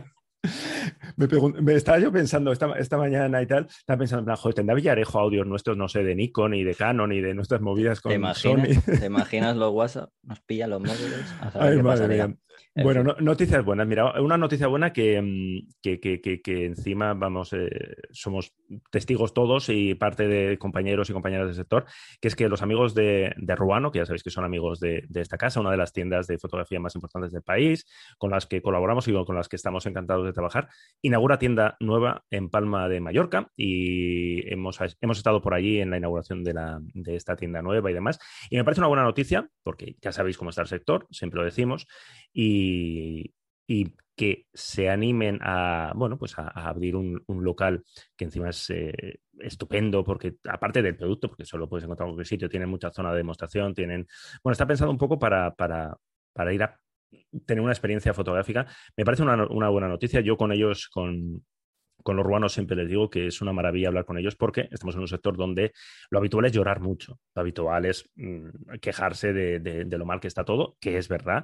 Me, me, estaba yo pensando esta, esta, mañana y tal, estaba pensando, en plan, joder, tendrá Villarejo audios nuestros, no sé, de Nikon y de Canon y de nuestras movidas con ¿Te imaginas, ¿Te imaginas los WhatsApp? Nos pilla los móviles. Ay, madre mía. Bueno, noticias buenas. Mira, una noticia buena que, mm, que, que, que encima, vamos, eh, somos testigos todos y parte de compañeros y compañeras del sector, que es que los amigos de, de Ruano, que ya sabéis que son amigos de, de, esta casa, una de las tiendas de fotografía más importantes del país, con las que colaboramos y con las que estamos encantados de trabajar, inaugura tienda nueva en Palma de Mallorca y hemos, hemos estado por allí en la inauguración de, la, de esta tienda nueva y demás. Y me parece una buena noticia, porque ya sabéis cómo está el sector, siempre lo decimos, y, que se animen a, bueno, pues a, abrir un, local que encima es eh, estupendo, porque aparte del producto, porque solo puedes encontrar en cualquier sitio, tienen mucha zona de demostración, tienen, bueno, está pensado un poco para, para, para ir a tener una experiencia fotográfica. Me parece una, buena noticia. Yo con ellos, con, con los ruanos siempre les digo que es una maravilla hablar con ellos porque estamos en un sector donde lo habitual es llorar mucho, lo habitual es mm, quejarse de, de, lo mal que está todo, que es verdad,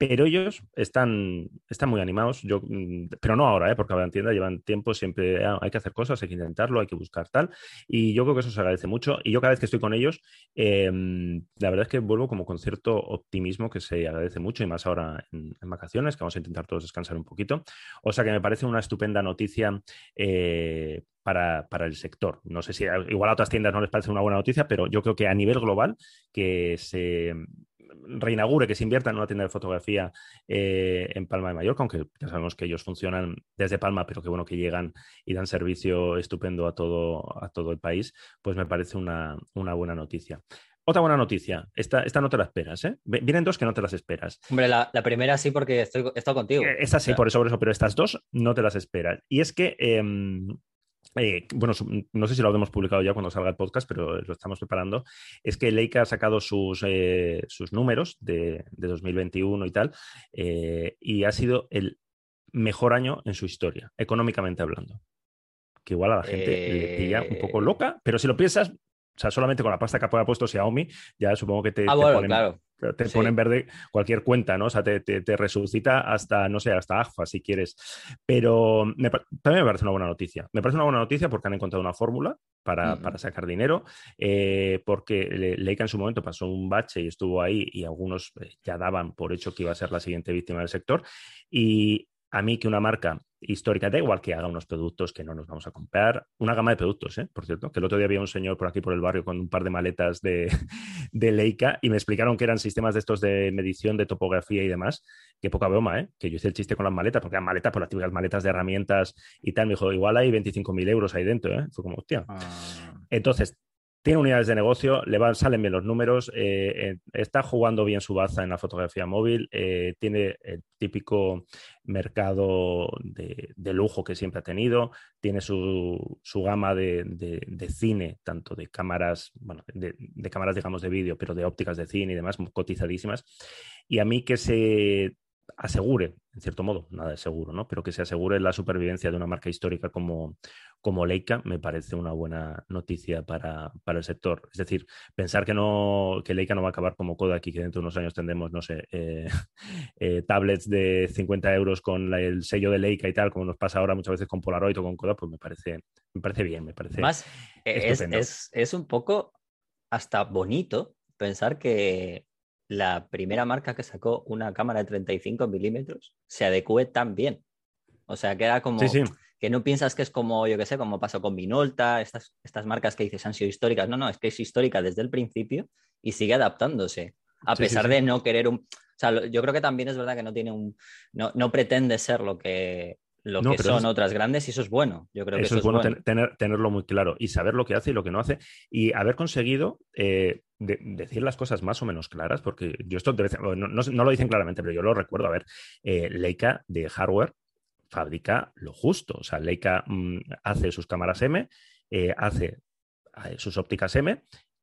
pero ellos están, están muy animados, yo, mm, pero no ahora, ¿eh? porque ahora en tienda llevan tiempo, siempre ah, hay que hacer cosas, hay que intentarlo, hay que buscar tal, y yo creo que eso se agradece mucho, y yo cada vez que estoy con ellos, em, la verdad es que vuelvo como con cierto optimismo que se agradece mucho, y más ahora en, vacaciones, que vamos a intentar todos descansar un poquito, o sea que me parece una estupenda noticia. Eh, para, para, el sector. No sé si igual a otras tiendas no les parece una buena noticia, pero yo creo que a nivel global que se reinaugure, que se invierta en una tienda de fotografía eh, en Palma de Mallorca, aunque ya sabemos que ellos funcionan desde Palma, pero que bueno que llegan y dan servicio estupendo a todo, a todo el país, pues me parece una, buena noticia. Otra buena noticia, esta, esta, no te la esperas, ¿eh? Vienen dos que no te las esperas. Hombre, la, primera sí porque estoy, estoy contigo. Eh, esta sí, por eso, por eso, pero estas dos no te las esperas. Y es que em, eh, bueno, no sé si lo hemos publicado ya cuando salga el podcast, pero lo estamos preparando, es que Leica ha sacado sus, eh, sus números de, 2021 y tal, eh, y ha sido el mejor año en su historia, económicamente hablando. Que igual a la gente le pilla un poco loca, pero si lo piensas, o sea, solamente con la pasta que ha puesto Xiaomi, ya supongo que te, ah, pone en verde cualquier cuenta, ¿no? O sea, te, resucita hasta, no sé, hasta AGFA si quieres. Pero también me parece una buena noticia. Me parece una buena noticia porque han encontrado una fórmula para, sacar dinero, eh, porque Leica en su momento pasó un bache y estuvo ahí y algunos eh, ya daban por hecho que iba a ser la siguiente víctima del sector. Y a mí que una marca histórica, da igual que haga unos productos que no nos vamos a comprar, una gama de productos, ¿eh? por cierto, que el otro día había un señor por aquí por el barrio con un par de maletas de, de Leica y me explicaron que eran sistemas de estos de medición de topografía y demás, que poca broma, ¿eh? que yo hice el chiste con las maletas, porque eran maletas por las típicas maletas de herramientas y tal, me dijo, igual hay 25.000 euros ahí dentro, ¿eh? fue como, hostia. Ah. Entonces, tiene unidades de negocio, le van, salen bien los números, eh, está jugando bien su baza en la fotografía móvil, eh, tiene el típico mercado de, lujo que siempre ha tenido, tiene su, gama de, cine, tanto de cámaras, bueno, de, de cámaras, digamos, de vídeo, pero de ópticas de cine y demás, cotizadísimas. Y a mí que se asegure, en cierto modo, nada de seguro, ¿no? Pero que se asegure la supervivencia de una marca histórica como, como Leica me parece una buena noticia para, el sector. Es decir, pensar que no que Leica no va a acabar como Kodak y que dentro de unos años tendremos, no sé, eh, eh, tablets de 50 euros con el sello de Leica y tal, como nos pasa ahora muchas veces con Polaroid o con Kodak, pues me parece, me parece bien, me parece. Más, es, es, es un poco hasta bonito pensar que la primera marca que sacó una cámara de 35 milímetros se adecue tan bien. O sea, que era como que no piensas que es como, yo qué sé, como pasó con Minolta, estas, estas marcas que dices han sido históricas. No, no, es que es histórica desde el principio y sigue adaptándose. A pesar de no querer un. O sea, yo creo que también es verdad que no tiene un. No, no pretende ser lo que, lo que son otras grandes y eso es bueno. Yo creo eso que es bueno, Tener, tenerlo muy claro y saber lo que hace y lo que no hace y haber conseguido eh, decir las cosas más o menos claras, porque yo esto no, no, lo dicen claramente, pero yo lo recuerdo. A ver, eh, Leica de hardware fabrica lo justo. O sea, Leica mm, hace sus cámaras M, eh, hace sus ópticas M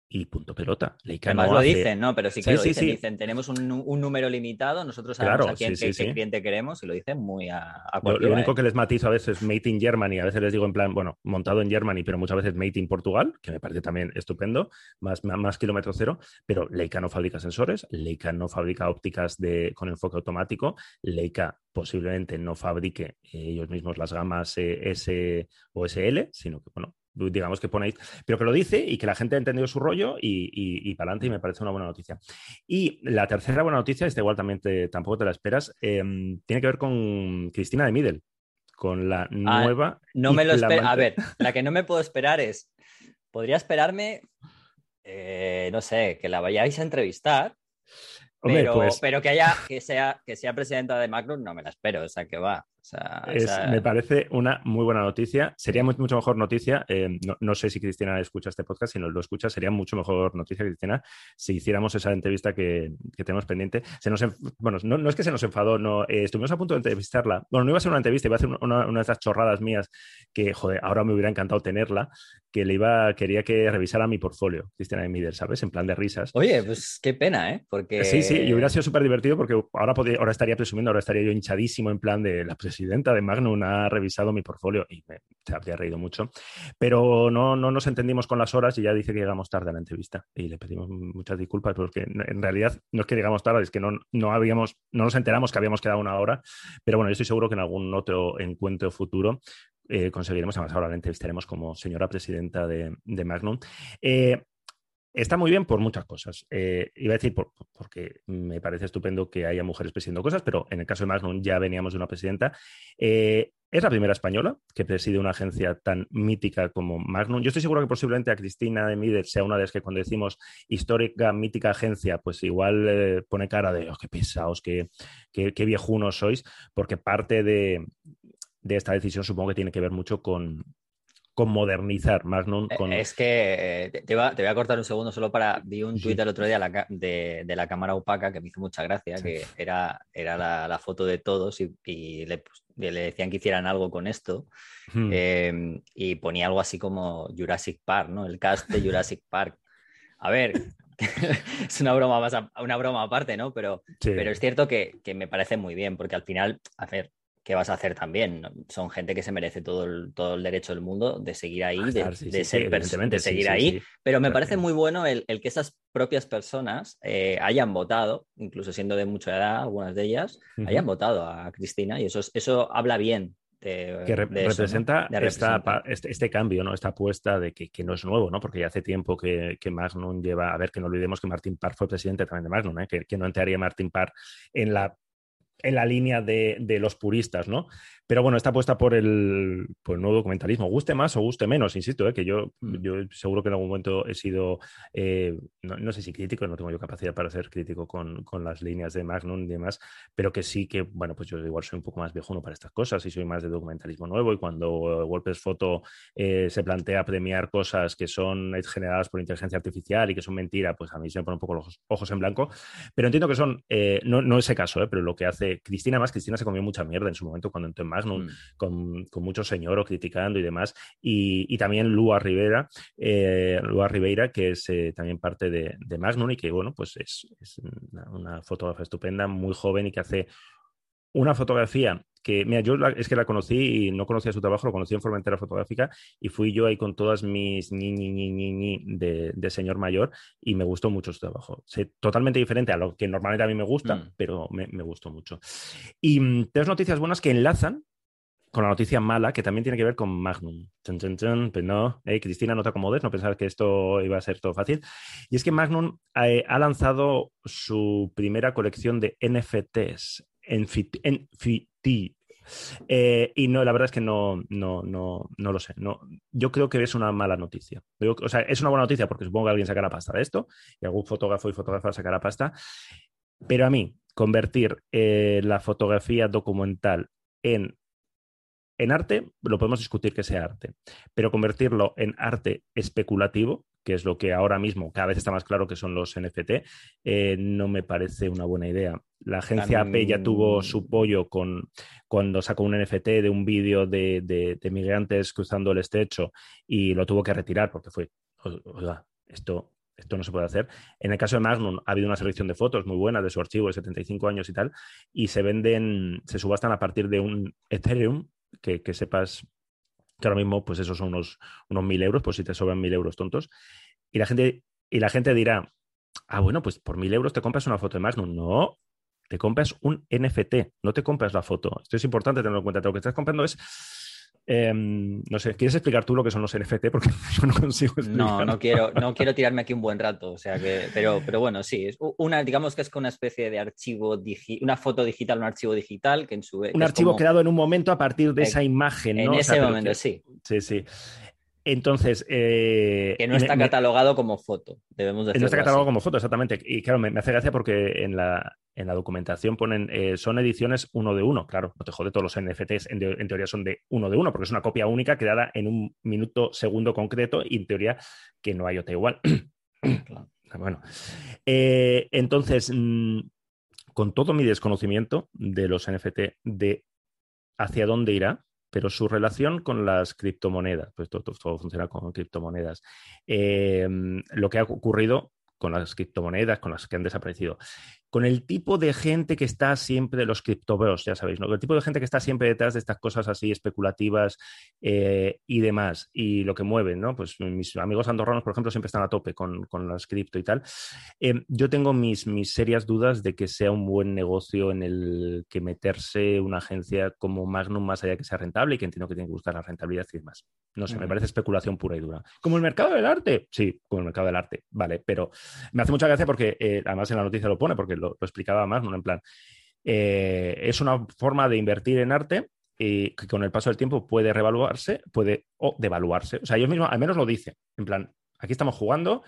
y punto pelota. Leica Además lo dicen, ¿no? Pero sí que lo dicen, dicen, tenemos un, número limitado, nosotros sabemos a quién, qué, cliente queremos y lo dicen muy a, a Lo, lo único que les matizo a veces es Made in Germany, a veces les digo en plan, bueno, montado en Germany, pero muchas veces Made in Portugal, que me parece también estupendo, más, más, kilómetro cero, pero Leica no fabrica sensores, Leica no fabrica ópticas de, con enfoque automático, Leica posiblemente no fabrique ellos mismos las gamas eh, S o SL, sino que, bueno, digamos que ponéis, pero que lo dice y que la gente ha entendido su rollo y, para adelante y me parece una buena noticia. Y la tercera buena noticia, esta igual también tampoco te la esperas, em, tiene que ver con Cristina de Middle, con la ah, nueva... No me lo espero, a ver, la que no me puedo esperar es, podría esperarme, eh, no sé, que la vayáis a entrevistar. pero, pues pero que haya que sea que sea presidenta de Macron no me la espero, o sea que va me parece una muy buena noticia. Sería mucho mejor noticia, eh, no, sé si Cristina escucha este podcast, si no lo escucha, sería mucho mejor noticia, Cristina, si hiciéramos esa entrevista que, tenemos pendiente. Se nos, bueno, no, es que se nos enfadó, no, eh, estuvimos a punto de entrevistarla. Bueno, no iba a ser una entrevista, iba a ser una, una, de esas chorradas mías que, joder, ahora me hubiera encantado tenerla, que le iba, quería que revisara mi portfolio, Cristina de Mider, ¿sabes? En plan de risas. Oye, pues qué pena, ¿eh? Porque... Sí, sí, y hubiera sido súper divertido porque ahora, podría, ahora estaría presumiendo, ahora estaría yo hinchadísimo en plan de la presidenta de Magnum ha revisado mi portfolio y me, se habría reído mucho. Pero no, no nos entendimos con las horas y ya dice que llegamos tarde a la entrevista. Y le pedimos muchas disculpas porque en realidad no es que llegamos tarde, es que no, no, habíamos, no nos enteramos que habíamos quedado una hora. Pero bueno, yo estoy seguro que en algún otro encuentro futuro eh, conseguiremos, además ahora la entrevistaremos como señora presidenta de, de Magnum. Eh, Está muy bien por muchas cosas. Eh, iba a decir porque me parece estupendo que haya mujeres presidiendo cosas, pero en el caso de Magnum ya veníamos de una presidenta. Eh, es la primera española que preside una agencia tan mítica como Magnum. Yo estoy seguro que posiblemente a Cristina de Mider sea una de las que cuando decimos histórica, mítica agencia, pues igual eh, pone cara de, oh, qué pesados, qué, qué, viejunos sois, porque parte de, de esta decisión supongo que tiene que ver mucho con, con modernizar Magnum. Eh, es que eh, te, voy a cortar un segundo solo para. Vi un tuit el otro día de, la cámara opaca que me hizo mucha gracia, que era, era la, foto de todos y, le, decían que hicieran algo con esto. Hmm. Em, y ponía algo así como Jurassic Park, ¿no? El cast de Jurassic Park. A ver, es una broma más una broma aparte, ¿no? Pero, pero es cierto que, que, me parece muy bien, porque al final, a ver, ¿qué vas a hacer también? Son gente que se merece todo el, todo el derecho del mundo de seguir ahí, de, ser de seguir ahí. Pero me parece muy bueno el, que esas propias personas eh, hayan votado, incluso siendo de mucha edad, algunas de ellas, hayan votado a Cristina y eso, eso habla bien de, que representa este, este, cambio, ¿no? Esta apuesta de que, no es nuevo, ¿no? Porque ya hace tiempo que, que, Magnum lleva, a ver, que no olvidemos que Martin Parr fue presidente también de Magnum, ¿eh? que, que, no entraría Martin Parr en la en la línea de, de, los puristas, ¿no? Pero bueno, está puesta por el, nuevo documentalismo. Guste más o guste menos, insisto, ¿eh? que yo, mm. yo seguro que en algún momento he sido, eh, no, sé si crítico, no tengo yo capacidad para ser crítico con, las líneas de Magnum y demás, pero que sí que, bueno, pues yo igual soy un poco más viejuno para estas cosas y soy más de documentalismo nuevo y cuando Golpes Foto eh, se plantea premiar cosas que son generadas por inteligencia artificial y que son mentira, pues a mí se me ponen un poco los ojos en blanco, pero entiendo que son, no, no ese caso, pero lo que hace Cristina, más Cristina se comió mucha mierda en su momento cuando entró en Mm. con, mucho señor criticando y demás. Y, también Lua Rivera, eh, Lua Ribeira, que es eh, también parte de, de, Magnum y que, bueno, pues es, una, fotógrafa estupenda, muy joven y que hace una fotografía que, mira, yo es que la conocí y no conocía su trabajo, lo conocí en Formentera Fotográfica y fui yo ahí con todas mis ñi, ñi, ñi, ñi de, de, señor mayor y me gustó mucho su trabajo. totalmente diferente a lo que normalmente a mí me gusta, mm. pero me, me, gustó mucho. Y mm, tres noticias buenas que enlazan con la noticia mala que también tiene que ver con Magnum. Pues no, Cristina, no te acomodes, no pensar que esto iba a ser todo fácil. Y es que Magnum eh, ha lanzado su primera colección de NFTs, NFT. Eh, y no, la verdad es que no, no, no, no lo sé. No, yo creo que es una mala noticia. o sea, es una buena noticia porque supongo que alguien sacará pasta de esto y algún fotógrafo y fotógrafa sacará pasta. Pero a mí, convertir eh, la fotografía documental en en arte lo podemos discutir que sea arte, pero convertirlo en arte especulativo, que es lo que ahora mismo cada vez está más claro que son los NFT, eh, no me parece una buena idea. La agencia AP ya tuvo su pollo con, cuando sacó un NFT de un vídeo de, migrantes cruzando el estrecho y lo tuvo que retirar porque fue, oiga, esto, esto no se puede hacer. En el caso de Magnum ha habido una selección de fotos muy buena de su archivo de 75 años y tal, y se venden, se subastan a partir de un Ethereum que, sepas que ahora mismo, pues esos son unos, unos mil euros, pues si te sobran mil euros tontos. Y la gente, y la gente dirá, ah, bueno, pues por mil euros te compras una foto de Magnum. No, te compras un NFT, no te compras la foto. Esto es importante tenerlo en cuenta. Lo que estás comprando es Em, no sé, ¿quieres explicar tú lo que son los NFT? Porque yo no consigo No, no quiero, no quiero tirarme aquí un buen rato. O sea que, pero, pero bueno, sí, es una, digamos que es una especie de archivo, una foto digital, un archivo digital que en su Un archivo creado en un momento a partir de esa imagen, ¿no? En ese momento, sí. Sí, sí. Entonces. Eh, que no está catalogado como foto, debemos decir. No está catalogado como foto, exactamente. Y claro, me, hace gracia porque en la, en la documentación ponen eh, son ediciones uno de uno. Claro, no te jode, todos los NFTs en, teoría son de uno de uno, porque es una copia única creada en un minuto segundo concreto y en teoría que no hay otra igual. Bueno, eh, entonces, mm, con todo mi desconocimiento de los NFT, de hacia dónde irá, pero su relación con las criptomonedas, pues todo, funciona con criptomonedas. Em, lo que ha ocurrido con las criptomonedas, con las que han desaparecido. Con el tipo de gente que está siempre, los criptobeos, ya sabéis, ¿no? El tipo de gente que está siempre detrás de estas cosas así especulativas eh, y demás, y lo que mueven, ¿no? Pues mis amigos andorranos, por ejemplo, siempre están a tope con, con las cripto y tal. Eh, yo tengo mis, mis serias dudas de que sea un buen negocio en el que meterse una agencia como Magnum más allá de que sea rentable y que entiendo que tiene que buscar la rentabilidad y demás. No sé, me parece especulación pura y dura. ¿Como el mercado del arte? Sí, como el mercado del arte, vale, pero me hace mucha gracia porque eh, además en la noticia lo pone, porque lo, explicaba más, ¿no? En plan, eh, es una forma de invertir en arte y que con el paso del tiempo puede revaluarse, puede o devaluarse. O sea, ellos mismos al menos lo dicen. En plan, aquí estamos jugando.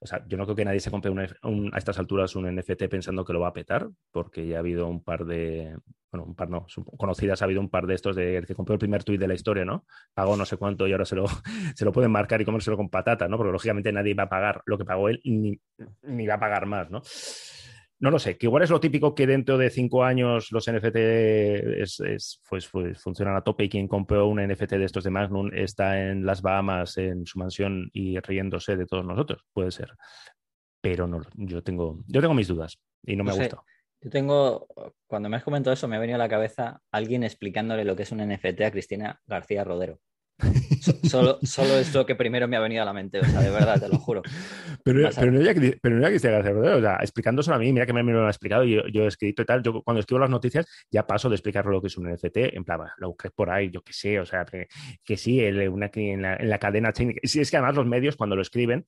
O sea, yo no creo que nadie se compre a estas alturas un NFT pensando que lo va a petar, porque ya ha habido un par de, bueno, un par no, conocidas, ha habido un par de estos de que compró el primer tuit de la historia, ¿no? Pagó no sé cuánto y ahora se lo, se lo pueden marcar y comérselo con patata, ¿no? Porque lógicamente nadie va a pagar lo que pagó él ni, ni va a pagar más, ¿no? No lo sé, que igual es lo típico que dentro de cinco años los NFT pues, pues, funcionan a tope y quien compró un NFT de estos de Magnum está en las Bahamas, en su mansión y riéndose de todos nosotros. Puede ser. Pero no, yo tengo, yo tengo mis dudas y no me gusta. Yo tengo, cuando me has comentado eso, me ha venido a la cabeza alguien explicándole lo que es un NFT a Cristina García Rodero. Solo, solo es lo que primero me ha venido a la mente, o sea, de verdad, te lo juro. Pero, pero, no era, pero no era Cristian García o sea, explicándoselo a mí, mira que me, lo ha explicado, yo, yo he escrito y tal, yo cuando escribo las noticias ya paso de explicar lo que es un NFT, en plan, lo busques por ahí, yo qué sé, o sea, que, que sí, una, en, la, en la cadena sí, es que además los medios cuando lo escriben,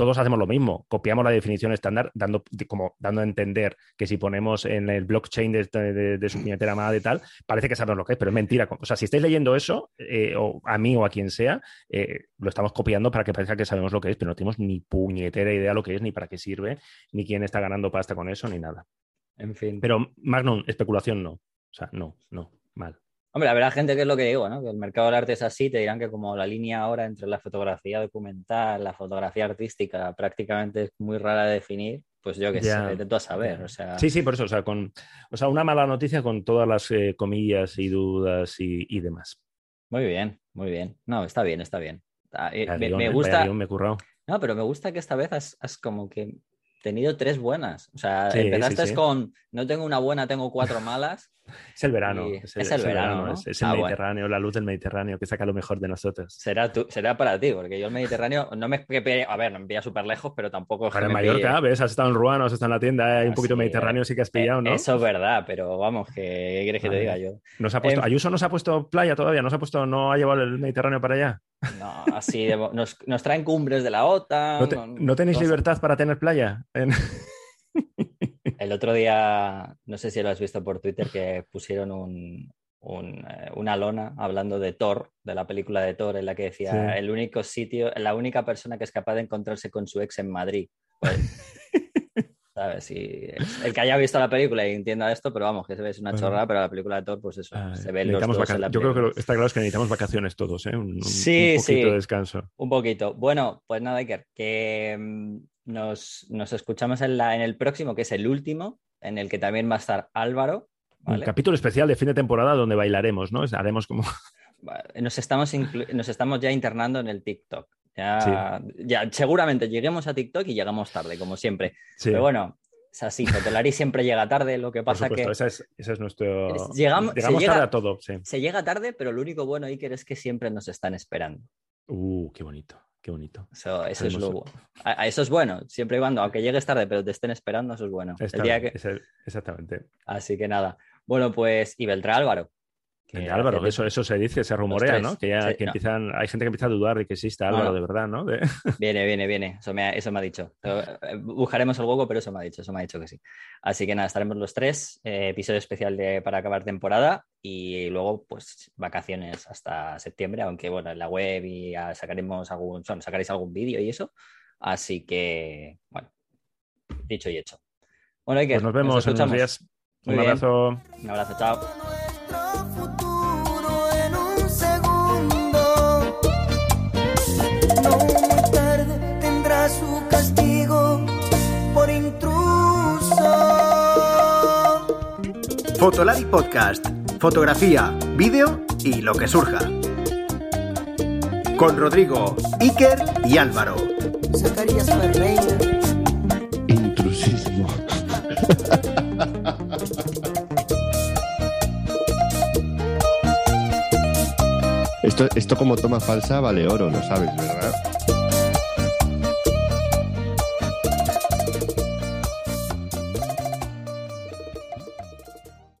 todos hacemos lo mismo, copiamos la definición estándar, dando, como, dando a entender que si ponemos en el blockchain de, su puñetera madre y tal, parece que sabemos lo que es, pero es mentira. O sea, si estáis leyendo eso, eh, o a mí o a quien sea, eh, lo estamos copiando para que parezca que sabemos lo que es, pero no tenemos ni puñetera idea lo que es, ni para qué sirve, ni quién está ganando pasta con eso, ni nada. En fin. Pero Magnum, especulación no. O sea, no, no, mal. Hombre, habrá gente que es lo que digo, ¿no? Que el mercado del arte es así, te dirán que como la línea ahora entre la fotografía documental, la fotografía artística, prácticamente es muy rara de definir, pues yo que sé, intento a saber. O sea... Sí, sí, por eso, o sea, con, o sea, una mala noticia con todas las eh, comillas y dudas y, demás. Muy bien, muy bien. No, está bien, está bien. Ah, eh, me, gusta. me no, pero me gusta que esta vez has como que tenido tres buenas. O sea, empezaste con no tengo una buena, tengo cuatro malas. Es el verano. Es el, verano. Es, el ah, Mediterráneo, la luz del Mediterráneo que saca lo mejor de nosotros. Será, tú, será para ti, porque yo el Mediterráneo no me. A ver, no me pilla súper lejos, pero tampoco. Para en Mallorca, ves, has estado en Ruano, has estado en la tienda, hay un poquito Mediterráneo, sí que has eh, pillado, ¿no? Eso es verdad, pero vamos, que ¿qué quieres que te diga yo? Nos ha puesto, Ayuso no se ha puesto playa todavía, no se ha puesto, no ha llevado el Mediterráneo para allá. No, así nos, nos, traen cumbres de la OTAN. ¿No, tenéis libertad para tener playa? El otro día, no sé si lo has visto por Twitter, que pusieron un, eh, una lona hablando de Thor, de la película de Thor, en la que decía el único sitio, la única persona que es capaz de encontrarse con su ex en Madrid. Pues, ¿sabes? el que haya visto la película y entienda esto, pero vamos, que se ve es una chorrada, pero la película de Thor, pues eso, ah, se ve los dos en la Yo creo que está claro que necesitamos vacaciones todos, ¿eh? Un, sí, un poquito de descanso. Un poquito. Bueno, pues nada, Iker, que nos, escuchamos en, la, en el próximo, que es el último, en el que también va a estar Álvaro. Un capítulo especial de fin de temporada donde bailaremos, ¿no? Haremos como... Nos estamos, nos estamos ya internando en el TikTok. Ya, ya, seguramente lleguemos a TikTok y llegamos tarde, como siempre. Pero bueno, es así, Fotolari siempre llega tarde, lo que pasa que... Ese es, ese es nuestro... Llegamos, tarde a todo, Se llega tarde, pero lo único bueno, Iker, es que siempre nos están esperando. Uh, qué bonito. Qué bonito. Eso, eso es lo a, Eso es bueno, siempre y cuando, aunque llegues tarde, pero te estén esperando, eso es bueno. Exactamente. Así que nada. Bueno, pues, y Beltrán Álvaro. Álvaro, eso, eso se dice, se rumorea, ¿no? Que ya que empiezan, hay gente que empieza a dudar de que exista Álvaro de verdad, ¿no? Viene, viene, viene. Eso me, ha, eso me ha dicho. Eh, buscaremos el hueco, pero eso me ha dicho, eso me ha dicho que sí. Así que nada, estaremos los tres, eh, episodio especial de, para acabar temporada y luego, pues, vacaciones hasta septiembre, aunque bueno, en la web y sacaremos algún, son, sacaréis algún vídeo y eso. Así que, bueno, dicho y hecho. Bueno, pues nos vemos en unos días. Un abrazo. Un abrazo, chao. Fotolari Podcast. Fotografía, vídeo y lo que surja. Con Rodrigo, Iker y Álvaro. Zacarías Intrusismo. Esto, esto como toma falsa vale oro, lo sabes, ¿verdad?